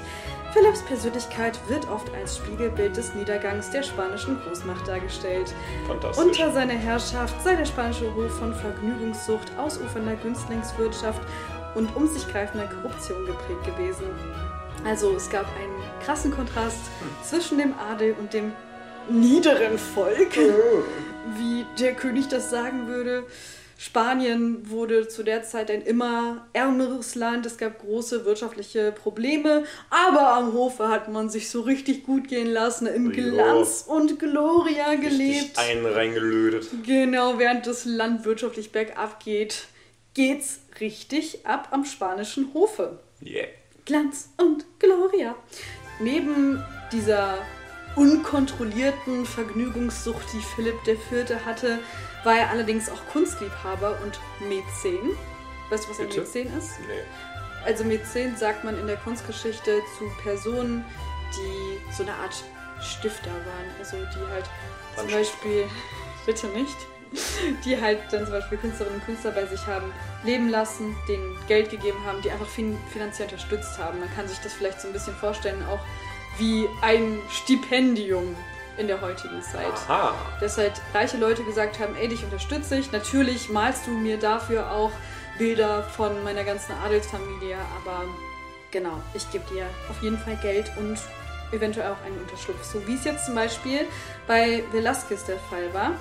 Philipps Persönlichkeit wird oft als Spiegelbild des Niedergangs der spanischen Großmacht dargestellt. Fantastisch. Unter seiner Herrschaft sei der spanische Hof von Vergnügungssucht, ausufernder Günstlingswirtschaft und um sich greifender Korruption geprägt gewesen. Also es gab einen krassen Kontrast zwischen dem Adel und dem niederen Volk, wie der König das sagen würde. Spanien wurde zu der Zeit ein immer ärmeres Land. Es gab große wirtschaftliche Probleme, aber am Hofe hat man sich so richtig gut gehen lassen, im Ja. Glanz und Gloria Richtig gelebt. einen reingelötet. Genau, während das Land wirtschaftlich bergab geht, geht's richtig ab am spanischen Hofe. Yeah. Glanz und Gloria. Neben dieser unkontrollierten Vergnügungssucht, die Philipp IV. hatte, war er allerdings auch Kunstliebhaber und Mäzen. Weißt du, was ein Bitte? Mäzen ist? Nee. Also Mäzen sagt man in der Kunstgeschichte zu Personen, die so eine Art Stifter waren. Also die halt zum. Beispiel, bitte nicht, die halt dann zum Beispiel Künstlerinnen und Künstler bei sich haben leben lassen, denen Geld gegeben haben, die einfach fin finanziell unterstützt haben. Man kann sich das vielleicht so ein bisschen vorstellen, auch wie ein Stipendium in der heutigen Zeit Aha. dass halt reiche Leute gesagt haben, ey, dich unterstütze ich. Natürlich malst du mir dafür auch Bilder von meiner ganzen Adelsfamilie, aber genau, ich gebe dir auf jeden Fall Geld und eventuell auch einen Unterschlupf. So wie es jetzt zum Beispiel bei Velasquez der Fall war.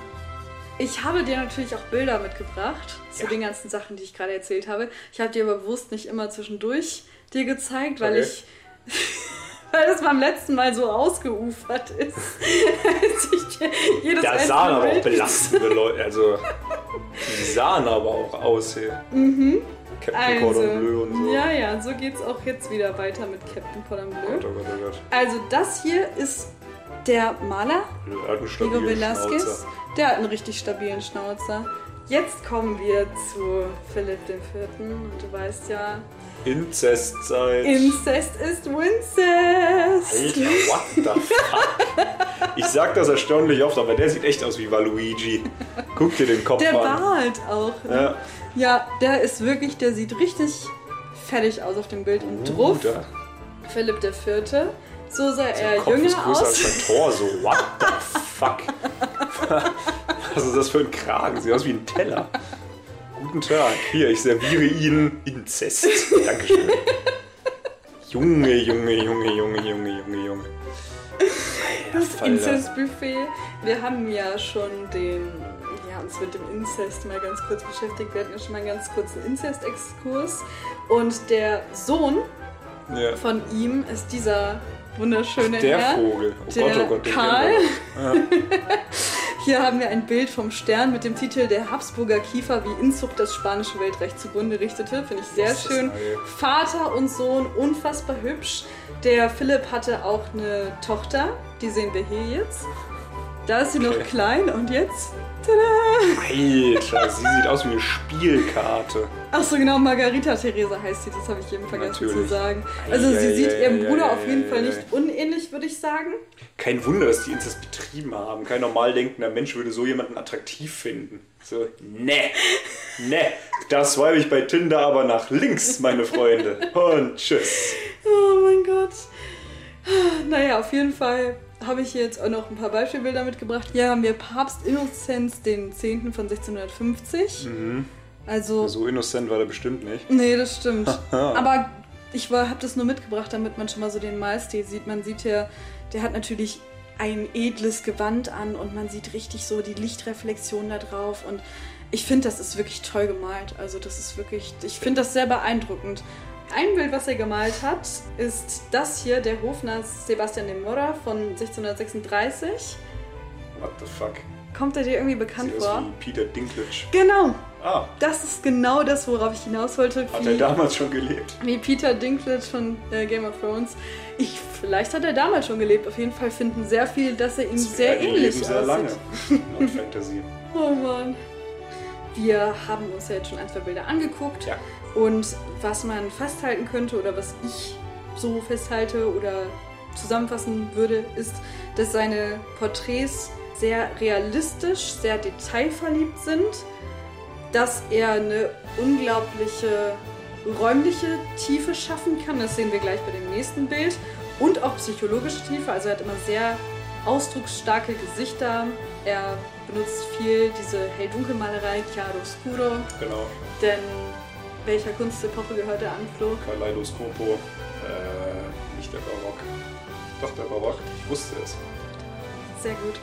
Ich habe dir natürlich auch Bilder mitgebracht zu Ja. den ganzen Sachen, die ich gerade erzählt habe. Ich habe dir aber bewusst nicht immer zwischendurch dir gezeigt, weil Okay. ich weil das beim letzten Mal so ausgeufert ist. als ich dir jedes Da sahen aber auch belastende Leute. Also, die sahen aber auch aus hier. Captain Cordon Bleu und so. Mhm. Also, ja, ja, so geht's auch jetzt wieder weiter mit Captain Cordon Bleu. Gott, oh Gott, oh Gott. Also das hier ist der Maler, Der Diego Velasquez. Schnauzer. Der hat einen richtig stabilen Schnauzer. Jetzt kommen wir zu Philipp IV. Und du weißt ja, Inzestzeit. Inzest ist Wincest. Alter, what the fuck? Ich sag das erstaunlich oft, aber der sieht echt aus wie Waluigi. Guck dir den Kopf Der an. Bart auch. Ne? Ja, Ja, der ist wirklich, der sieht richtig fertig aus auf dem Bild. Und drauf, Bruder. Philipp IV. So sah er Kopf ist jünger größer aus. als sein Torso. What the fuck? Was ist das für ein Kragen? Sieht aus wie ein Teller. Guten Tag. Hier, ich serviere Ihnen Inzest. Dankeschön. Junge, Junge, Junge, Junge, Junge, Junge, Junge. Das. Inzestbuffet. Wir haben ja schon den, ja, uns mit dem Inzest mal ganz kurz beschäftigt. Wir hatten ja schon mal einen ganz kurzen Inzest-Exkurs. Und der Sohn Ja. von ihm ist dieser wunderschöne Der Herr. Vogel. Oh der Gott, oh Gott, Karl. noch. Hier haben wir ein Bild vom Stern mit dem Titel Der Habsburger Kiefer, wie Inzucht das spanische Weltrecht zugrunde richtete. Finde ich sehr schön. Vater und Sohn, unfassbar hübsch. Der Philipp hatte auch eine Tochter, die sehen wir hier jetzt. Da ist sie Okay. noch klein und jetzt. Alter, sie sieht aus wie eine Spielkarte. Ach so, genau, Margarita Theresa heißt sie, das habe ich eben vergessen zu Natürlich. sagen. Also, sie Ei, sieht ei, ihrem Bruder auf jeden Fall nicht unähnlich, würde ich sagen. Kein Wunder, dass die Inzest betrieben haben. Kein normal denkender Mensch würde so jemanden attraktiv finden. So, ne, ne, das swipe ich bei Tinder aber nach links, meine Freunde. Und tschüss. Oh mein Gott. Naja, auf jeden Fall habe ich hier jetzt auch noch ein paar Beispielbilder mitgebracht. Hier haben wir Papst Innozenz den 10. von 1650. Also, So innocent war der bestimmt nicht. nee, das stimmt. Aber ich habe das nur mitgebracht, damit man schon mal so den Maßstil sieht. Man sieht hier, der hat natürlich ein edles Gewand an und man sieht richtig so die Lichtreflexion da drauf und ich finde, das ist wirklich toll gemalt. Also das ist wirklich, ich finde das sehr beeindruckend. Ein Bild, was er gemalt hat, ist das hier, der Hofner Sebastian de Mora von 1636. What the fuck? Kommt er dir irgendwie bekannt Sieht aus vor? wie Peter Dinklage. Genau, Ah, das ist genau das, worauf ich hinaus wollte. hat wie- er damals schon gelebt? wie Peter Dinklage von äh, Game of Thrones. Ich, vielleicht hat er damals schon gelebt. Auf jeden Fall finden sehr viele, dass er ihm sehr Die ähnlich leben sehr lange. Laut Fantasy. Oh Mann. Wir haben uns ja jetzt schon ein, zwei Bilder angeguckt. Ja. Und was man festhalten könnte oder was ich so festhalte oder zusammenfassen würde, ist, dass seine Porträts sehr realistisch, sehr detailverliebt sind, dass er eine unglaubliche räumliche Tiefe schaffen kann. Das sehen wir gleich bei dem nächsten Bild. Und auch psychologische Tiefe. Also er hat immer sehr ausdrucksstarke Gesichter. Er benutzt viel diese Hell-Dunkel-Malerei, Chiaroscuro. Genau. Denn welcher Kunstepoche gehört er an, Flo? Kaleidoskopo. Äh, nicht der Barock. Doch, der Barock. Ich wusste es. Sehr gut.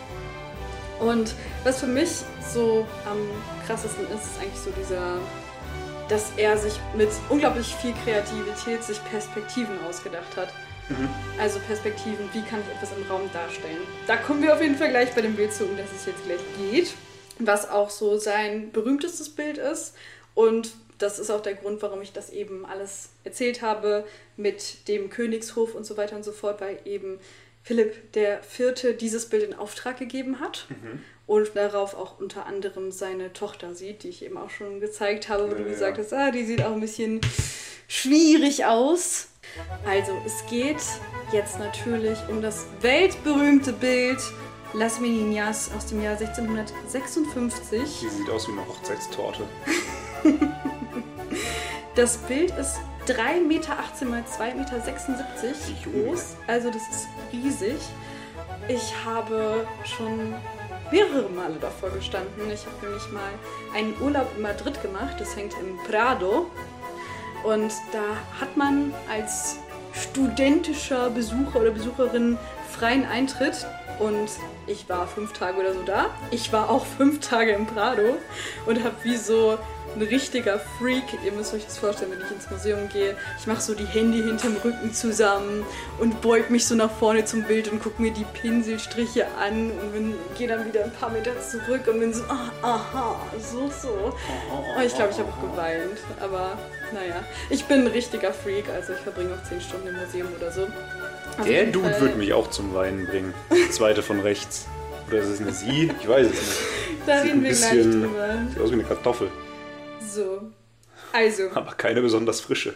Und was für mich so am krassesten ist, ist eigentlich so dieser, dass er sich mit unglaublich viel Kreativität sich Perspektiven ausgedacht hat. Also Perspektiven, wie kann ich etwas im Raum darstellen? Da kommen wir auf jeden Fall gleich bei dem Bild zu, um das es jetzt gleich geht. Was auch so sein berühmtestes Bild ist. Und das ist auch der Grund, warum ich das eben alles erzählt habe mit dem Königshof und so weiter und so fort, weil eben Philipp der Vierte dieses Bild in Auftrag gegeben hat und darauf auch unter anderem seine Tochter sieht, die ich eben auch schon gezeigt habe, wo Ja, du ja. gesagt hast, ah, die sieht auch ein bisschen schwierig aus. Also, es geht jetzt natürlich um das weltberühmte Bild Las Meninas aus dem Jahr 1656. Die sieht aus wie eine Hochzeitstorte. Das Bild ist 3,18 Meter mal 2,76 Meter groß. Also das ist riesig. Ich habe schon mehrere Male davor gestanden. Ich habe nämlich mal einen Urlaub in Madrid gemacht. Das hängt im Prado. Und da hat man als studentischer Besucher oder Besucherin freien Eintritt. Und ich war fünf Tage oder so da. Ich war auch fünf Tage im Prado und habe wie so ein richtiger Freak. Ihr müsst euch das vorstellen, wenn ich ins Museum gehe. Ich mache so die Hände hinterm Rücken zusammen und beug mich so nach vorne zum Bild und gucke mir die Pinselstriche an und gehe dann wieder ein paar Meter zurück und bin so, ah, aha, so, so. Und ich glaube, ich habe auch geweint. Aber naja, ich bin ein richtiger Freak, also ich verbringe auch zehn Stunden im Museum oder so. Auf Der Dude Fall- wird mich auch zum Weinen bringen. Die zweite von rechts. Oder ist es eine Sie? Ich weiß es nicht. Da Sieht reden wir gleich drüber. sieht aus wie eine Kartoffel. So. Also, Aber keine besonders frische.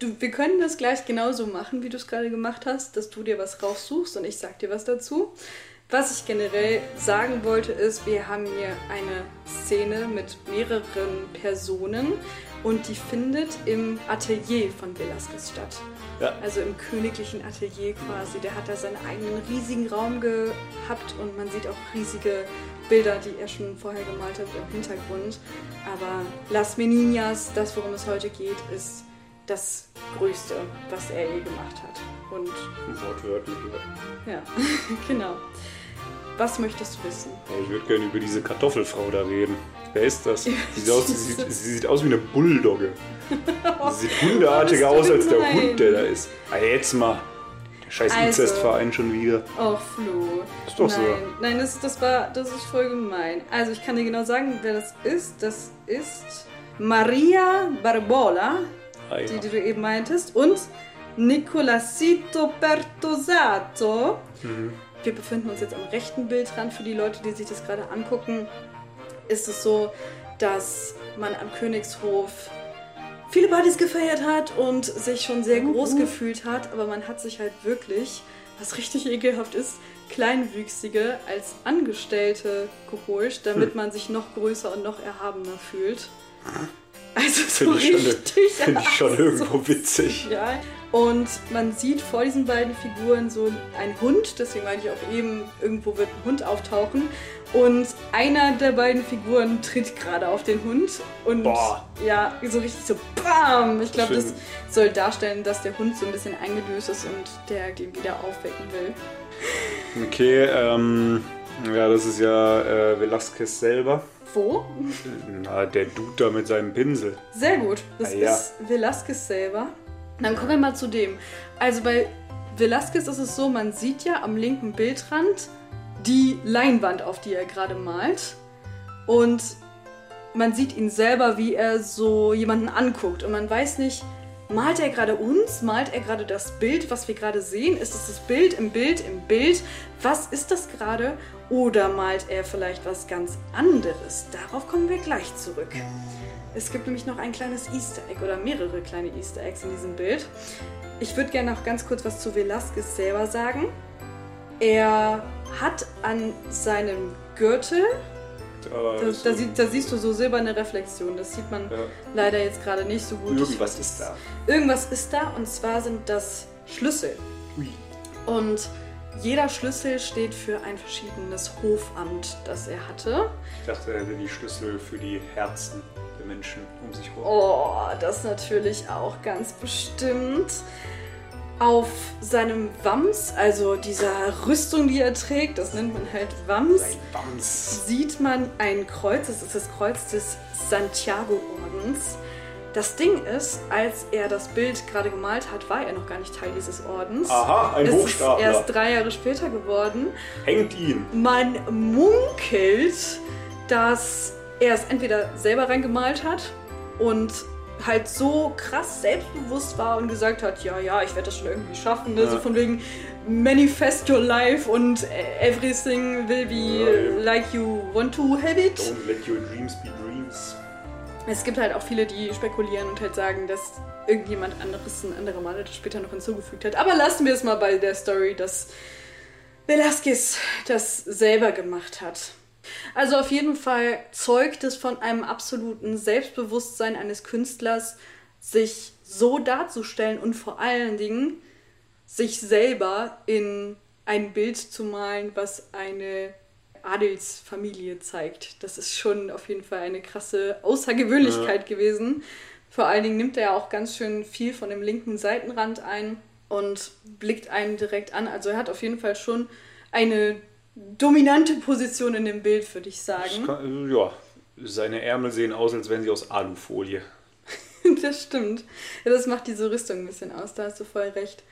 du, wir können das gleich genauso machen, wie du es gerade gemacht hast, dass du dir was raussuchst und ich sag dir was dazu. Was ich generell sagen wollte, ist, wir haben hier eine Szene mit mehreren Personen und die findet im Atelier von Velasquez statt. Ja. Also im königlichen Atelier quasi. Der hat da seinen eigenen riesigen Raum gehabt und man sieht auch riesige Bilder, die er schon vorher gemalt hat im Hintergrund. Aber Las Meninas, das worum es heute geht, ist das Größte, was er je gemacht hat. Und Wortwörtlich. Ja. ja, genau. Was möchtest du wissen? Ich würde gerne über diese Kartoffelfrau da reden. Wer ist das? Sie sieht aus, sie sieht, sie sieht aus wie eine Bulldogge. Sie sieht hundeartiger Was aus als der. Hund, der da ist. Ah, jetzt mal. Der scheiß Also. Inzestverein schon wieder. Oh, Flo. Ist doch so. Nein, nein das, das, war, das ist voll gemein. Also, ich kann dir genau sagen, wer das ist. Das ist Maria Barbola, Ah, ja. die, die du eben meintest, und Nicolasito Pertosato. Mhm. Wir befinden uns jetzt am rechten Bildrand. Für die Leute, die sich das gerade angucken, ist es so, dass man am Königshof viele Partys gefeiert hat und sich schon sehr groß gefühlt hat, aber man hat sich halt wirklich, was richtig ekelhaft ist, Kleinwüchsige als Angestellte geholt, damit man sich noch größer und noch erhabener fühlt. Also so Finde ich, schon, richtig. find ich schon irgendwo witzig. Ja. Und man sieht vor diesen beiden Figuren so einen Hund, deswegen meinte ich auch eben, irgendwo wird ein Hund auftauchen. Und einer der beiden Figuren tritt gerade auf den Hund und Boah. ja, so richtig so BAM! Ich glaube, das soll darstellen, dass der Hund so ein bisschen eingedöst ist und der den wieder aufwecken will. Okay, ähm, ja, das ist ja äh, Velasquez selber. Wo? Na, der Dude da mit seinem Pinsel. Sehr gut. Das Ah, ja. ist Velasquez selber. Dann kommen wir mal zu dem. Also bei Velasquez ist es so, man sieht ja am linken Bildrand die Leinwand, auf die er gerade malt. Und man sieht ihn selber, wie er so jemanden anguckt. Und man weiß nicht, malt er gerade uns? Malt er gerade das Bild, was wir gerade sehen? Ist es das Bild im Bild im Bild? Was ist das gerade? Oder malt er vielleicht was ganz anderes? Darauf kommen wir gleich zurück. Es gibt nämlich noch ein kleines Easter Egg oder mehrere kleine Easter Eggs in diesem Bild. Ich würde gerne noch ganz kurz was zu Velasquez selber sagen. Er hat an seinem Gürtel, Da, da, da, sie- da siehst du so silberne Reflexion. Das sieht man Ja. leider jetzt gerade nicht so gut. Irgendwas ist da. Irgendwas ist da und zwar sind das Schlüssel. Ui. Und jeder Schlüssel steht für ein verschiedenes Hofamt, das er hatte. Ich dachte, er hätte die Schlüssel für die Herzen der Menschen um sich herum. Oh, das natürlich auch ganz bestimmt. Auf seinem Wams, also dieser Rüstung, die er trägt, das nennt man halt Wams, Bams. sieht man ein Kreuz. Das ist das Kreuz des Santiago-Ordens. Das Ding ist, als er das Bild gerade gemalt hat, war er noch gar nicht Teil dieses Ordens. Aha, ein es ist Hochstapler. erst drei Jahre später geworden. Hängt ihn. Man munkelt, dass er es entweder selber reingemalt hat und halt so krass selbstbewusst war und gesagt hat, ja, ja, ich werde das schon irgendwie schaffen. Ne? Ja. So von wegen Manifest your life und everything will be Ja, like you want to have it. Don't let your dreams be dreams. Es gibt halt auch viele, die spekulieren und halt sagen, dass irgendjemand anderes, ein anderer Maler das später noch hinzugefügt hat. Aber lassen wir es mal bei der Story, dass Velasquez das selber gemacht hat. Also auf jeden Fall zeugt es von einem absoluten Selbstbewusstsein eines Künstlers, sich so darzustellen und vor allen Dingen sich selber in ein Bild zu malen, was eine Adelsfamilie zeigt. Das ist schon auf jeden Fall eine krasse Außergewöhnlichkeit gewesen. Vor allen Dingen nimmt er ja auch ganz schön viel von dem linken Seitenrand ein. und blickt einen direkt an. Also er hat auf jeden Fall schon eine dominante Position in dem Bild, würde ich sagen. kann, ja, seine Ärmel sehen aus, als wären sie aus Alufolie. Das stimmt. Ja, das macht diese Rüstung ein bisschen aus, da hast du voll recht.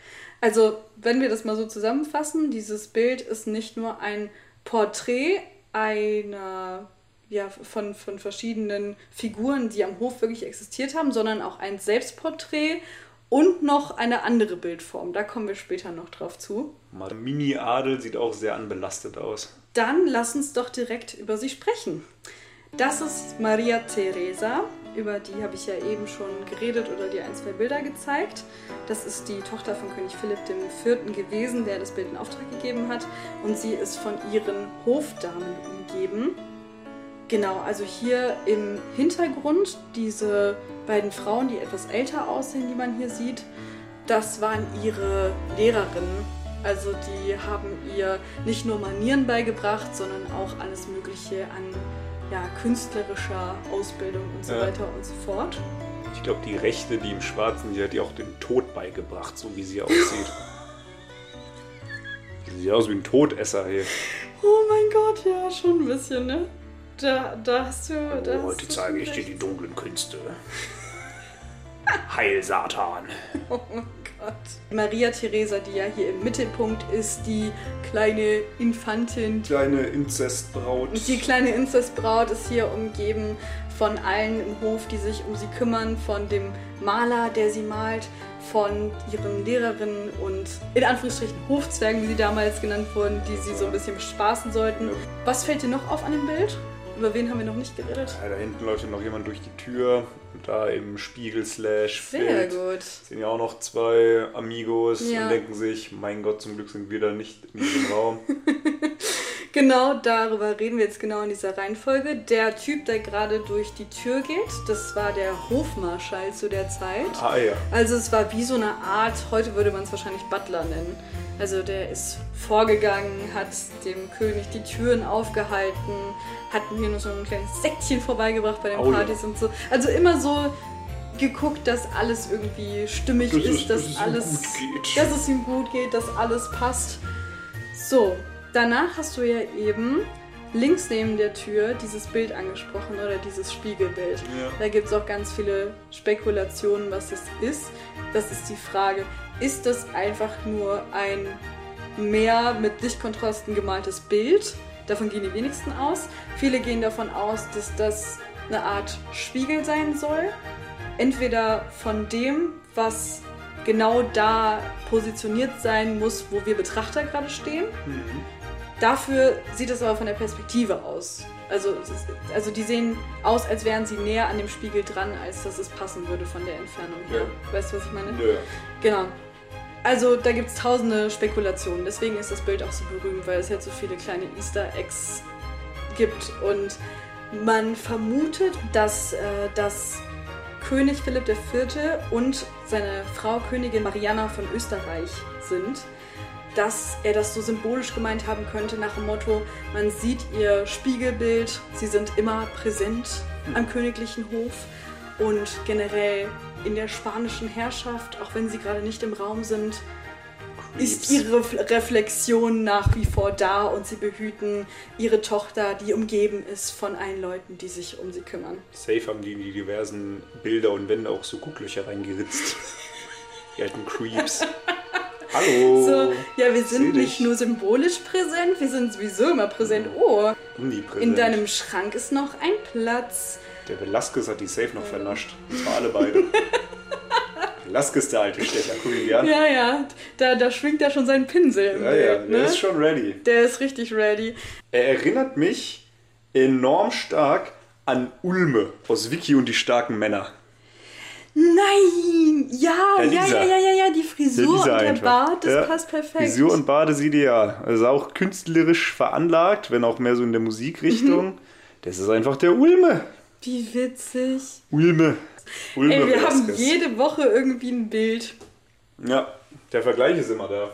Also, wenn wir das mal so zusammenfassen, dieses Bild ist nicht nur ein Porträt einer, ja, von, von verschiedenen Figuren, die am Hof wirklich existiert haben, sondern auch ein Selbstporträt und noch eine andere Bildform. Da kommen wir später noch drauf zu. Mini-Adel sieht auch sehr anbelastet aus. Dann lass uns doch direkt über sie sprechen. Das ist Maria Teresa, über die habe ich ja eben schon geredet oder dir ein, zwei Bilder gezeigt. Das ist die Tochter von König Philipp IV. gewesen, der das Bild in Auftrag gegeben hat. Und sie ist von ihren Hofdamen umgeben. Genau, also hier im Hintergrund diese beiden Frauen, die etwas älter aussehen, die man hier sieht, das waren ihre Lehrerinnen. Also die haben ihr nicht nur Manieren beigebracht, sondern auch alles Mögliche an ja, künstlerischer Ausbildung und so Ja. weiter und so fort. Ich glaube, die Rechte, die im Schwarzen, die hat ihr auch den Tod beigebracht, so wie sie aussieht. Sie sieht aus wie ein Todesser hier. Oh mein Gott, ja, schon ein bisschen, ne? Da, da hast du. Da Oh, heute zeige ich dir die dunklen Künste. Heil Satan. Oh mein Gott. Maria Theresa, die ja hier im Mittelpunkt ist, die kleine Infantin, Kleine Inzestbraut. Die kleine Inzestbraut ist hier umgeben von allen im Hof, die sich um sie kümmern, von dem Maler, der sie malt, von ihren Lehrerinnen und in Anführungsstrichen Hofzwergen, wie sie damals genannt wurden, die sie so ein bisschen bespaßen sollten. Ja. Was fällt dir noch auf an dem Bild? Über wen haben wir noch nicht geredet? Ja, da hinten läuft ja noch jemand durch die Tür. Da im Spiegel slash Sehr gut. sind ja auch noch zwei Amigos Ja. und denken sich, mein Gott, zum Glück sind wir da nicht in diesem Raum. Genau darüber reden wir jetzt genau in dieser Reihenfolge. Der Typ, der gerade durch die Tür geht, das war der Hofmarschall zu der Zeit. ah ja. Also es war wie so eine Art, heute würde man es wahrscheinlich Butler nennen. Also der ist vorgegangen, hat dem König die Türen aufgehalten, hat mir nur so ein kleines Säckchen vorbeigebracht bei den Oh ja. Partys und so. Also immer so geguckt, dass alles irgendwie stimmig Dass ist, es- dass, dass alles, dass es ihm gut geht, dass alles passt. So, danach hast du ja eben links neben der Tür dieses Bild angesprochen oder dieses Spiegelbild. Ja. Da gibt es auch ganz viele Spekulationen, was es ist. Das ist die Frage, ist das einfach nur ein Meer mit Lichtkontrasten gemaltes Bild? Davon gehen die wenigsten aus. Viele gehen davon aus, dass das eine Art Spiegel sein soll. Entweder von dem, was genau da positioniert sein muss, wo wir Betrachter gerade stehen. Dafür sieht es aber von der Perspektive aus. Also, ist, also die sehen aus, als wären sie näher an dem Spiegel dran, als dass es passen würde von der Entfernung her. Weißt du, was ich meine? Nö. Genau. Also da gibt es tausende Spekulationen. Deswegen ist das Bild auch so berühmt, weil es halt so viele kleine Easter Eggs gibt. Und man vermutet, dass äh, das König Philipp IV. und seine Frau Königin Mariana von Österreich sind. Dass er das so symbolisch gemeint haben könnte nach dem Motto, man sieht ihr Spiegelbild, sie sind immer präsent am königlichen Hof und generell in der spanischen Herrschaft, auch wenn sie gerade nicht im Raum sind, ist ihre Reflexion nach wie vor da und sie behüten ihre Tochter, die umgeben ist von allen Leuten, die sich um sie kümmern. Safe haben die in die diversen Bilder und Wände auch so Gucklöcher reingeritzt. Die alten Creeps. Hallo. So, ja, wir sind nicht nur symbolisch präsent, wir sind sowieso immer präsent. Oh, Omnipräsent. in deinem Schrank ist noch ein Platz. Der Velasquez hat die Safe noch vernascht. Und zwar alle beide. Velasquez, der alte Stecher. Guck ihn dir an. Ja, ja, da, da schwingt er schon seinen Pinsel Ja, ja, Bild, der ne? ist schon ready. Der ist richtig ready. Er erinnert mich enorm stark an Ulme aus Vicky und die starken Männer. Nein! Ja, Ja, ja, ja, ja, die Frisur und der einfach. Bart, das Ja. passt perfekt. Frisur und Bart ist ideal. Also auch künstlerisch veranlagt, wenn auch mehr so in der Musikrichtung. Mhm. Das ist einfach der Ulme. Wie witzig. Ulme. Ulme Ey, wir haben jede Woche irgendwie ein Bild, Ja, der Vergleich ist immer da.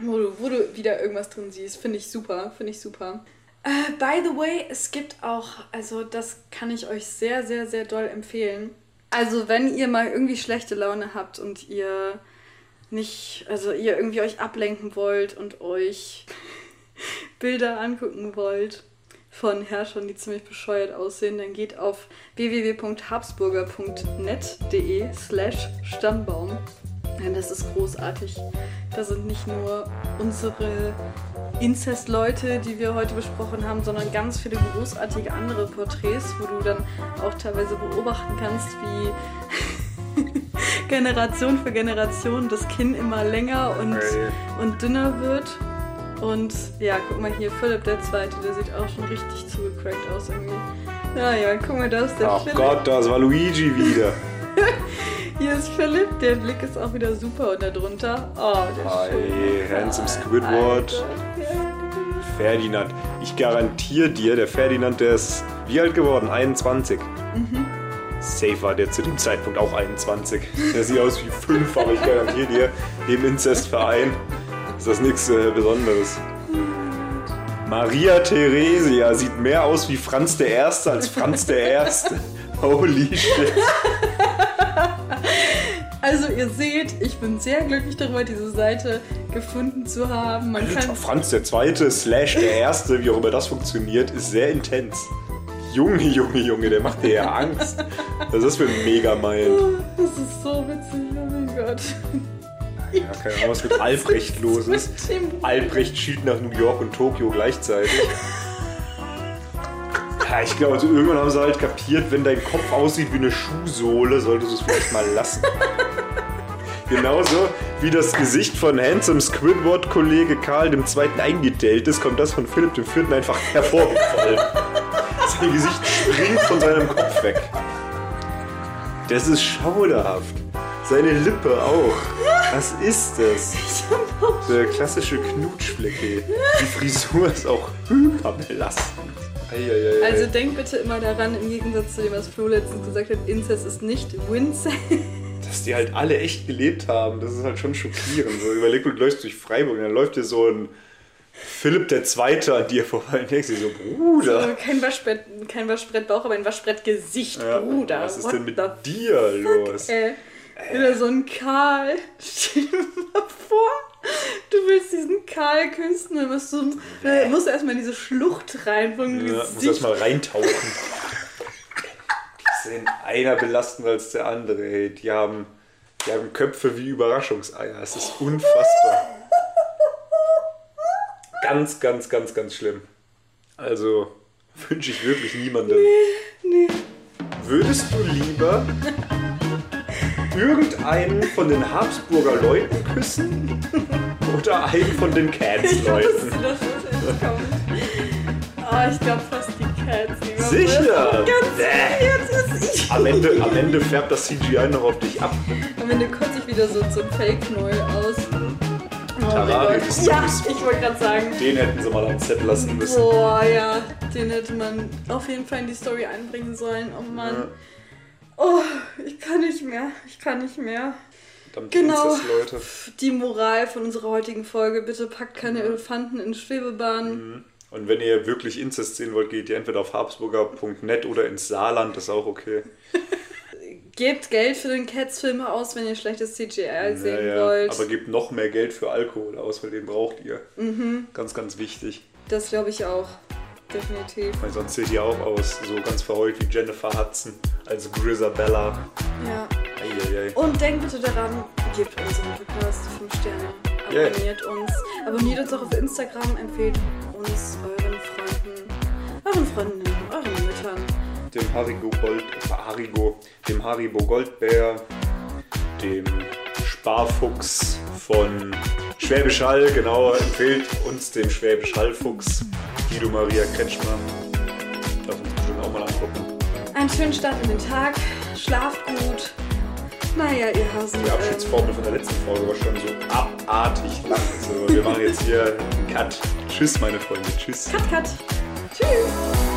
wo du, wo du wieder irgendwas drin siehst. Finde ich super, finde ich super. Äh, by the way, es gibt auch, also das kann ich euch sehr, sehr, sehr doll empfehlen. Also wenn ihr mal irgendwie schlechte Laune habt und ihr nicht, also ihr irgendwie euch ablenken wollt und euch Bilder angucken wollt von Herrschern, die ziemlich bescheuert aussehen, dann geht auf www.habsburger.net.de slash Stammbaum. Denn das ist großartig. Da sind nicht nur unsere Inzest-Leute, die wir heute besprochen haben, sondern ganz viele großartige andere Porträts, wo du dann auch teilweise beobachten kannst, wie Generation für Generation das Kinn immer länger und, und dünner wird. Und ja, guck mal hier, Philipp der Zweite, der sieht auch schon richtig zugecrackt aus irgendwie. Ja, ja, guck mal, da ist der Ach Philipp. Gott, das war Luigi wieder. Hier ist Philipp, der Blick ist auch wieder super und da drunter. Oh, der Hi, schöne handsome. Squidward. Ferdinand. Ich garantiere dir, der Ferdinand, der ist wie alt geworden? 21. Mhm. Safe war der zu dem Zeitpunkt auch 21. Der sieht aus wie 5, aber ich garantiere dir, im Inzestverein ist das nichts äh, Besonderes. Maria Theresia sieht mehr aus wie Franz der Erste als Franz der Erste. Holy shit. Also ihr seht, ich bin sehr glücklich darüber, diese Seite gefunden zu haben. Man kann Franz der Zweite slash der Erste, wie auch immer das funktioniert, ist sehr intens. Junge, Junge, Junge, der macht dir ja Angst. Was ist das für ein Megamind? Das ist so witzig, oh mein Gott. Ja, keine Ahnung, was mit Albrecht los ist. Albrecht schielt nach New York und Tokio gleichzeitig. Ja, ich glaube, also irgendwann haben sie halt kapiert, wenn dein Kopf aussieht wie eine Schuhsohle, solltest du es vielleicht mal lassen. Genauso wie das Gesicht von Handsome Squidward-Kollege Karl II. eingedellt ist, kommt das von Philipp IV. einfach hervorgequollen. Sein Gesicht springt von seinem Kopf weg. Das ist schauderhaft. Seine Lippe auch. Was ist das? Der klassische Knutschflecke. Die Frisur ist auch hyperbelastend. Eieiei. Also denkt bitte immer daran, im Gegensatz zu dem, was Flo letztens gesagt hat, Inzest ist nicht Wincest. dass die halt alle echt gelebt haben, das ist halt schon schockierend. So, überleg, du läufst durch Freiburg und dann läuft dir so ein Philipp der Zweite an dir vorbei und denkst dir so, Bruder, Also kein Waschbrett, kein Waschbrettbauch, aber ein Waschbrettgesicht, ja, Bruder. was ist What denn mit dir los? Äh, wieder so ein Karl. Stell dir mal vor, du willst diesen Karl küssen, dann musst du, dann musst du erstmal in diese Schlucht rein vom Ja, muss Gesicht. erstmal reintauchen. Die sind einer belastender als der andere. Ey. Die, haben, die haben Köpfe wie Überraschungseier. Es ist unfassbar. Ganz, ganz, ganz, ganz schlimm. Also wünsche ich wirklich niemandem. Würdest du lieber irgendeinen von den Habsburger Leuten küssen oder einen von den Ich Cats-Leuten? wusste, dass das jetzt kommt. Oh, ich glaube fast die Cats. Sicher! Ganz jetzt ist ich. Am Ende, am Ende färbt das CGI noch auf dich ab. Am Ende kotze ich wieder so zum Fake-Null aus. Oh ist Ja, ich wollte gerade sagen. Den hätten sie mal am Set lassen müssen. Boah, ja, den hätte man auf jeden Fall in die Story einbringen sollen. Oh Mann. Oh, ich kann nicht mehr. Ich kann nicht mehr. Verdammt, Genau. Inzest, Leute. Die Moral von unserer heutigen Folge: bitte packt keine Elefanten in Schwebebahnen. Und wenn ihr wirklich Inzest sehen wollt, geht ihr entweder auf habsburger.net oder ins Saarland, das ist auch okay. Gebt Geld für den Cats-Film aus, wenn ihr schlechtes CGI sehen Naja, wollt. aber gebt noch mehr Geld für Alkohol aus, weil den braucht ihr. Mhm. Ganz, ganz wichtig. das glaube ich auch. Definitiv. Weil sonst seht ihr auch aus, so ganz verheult wie Jennifer Hudson als Grisabella. Ja. Eieiei. Und denkt bitte daran, gebt unserem Podcast 5 Sterne. Yeah. Abonniert uns. Abonniert uns auch auf Instagram. Empfehlt uns euren Freunden, euren Freundinnen, euren Müttern. Dem Haribo Gold, äh, Haribo, dem Haribo Goldbär, dem Sparfuchs von Schwäbisch Hall, genau, empfiehlt uns dem Schwäbisch Hall Fuchs, Guido Maria Kretschmann. Darf uns bestimmt auch mal angucken. Einen schönen Start in den Tag. Schlaft gut. Naja, ihr Hasen. Die Abschiedsformel von der letzten Folge war schon so abartig lang. Also wir machen jetzt hier einen Cut. Tschüss, meine Freunde. Tschüss. Cut, cut. Tschüss.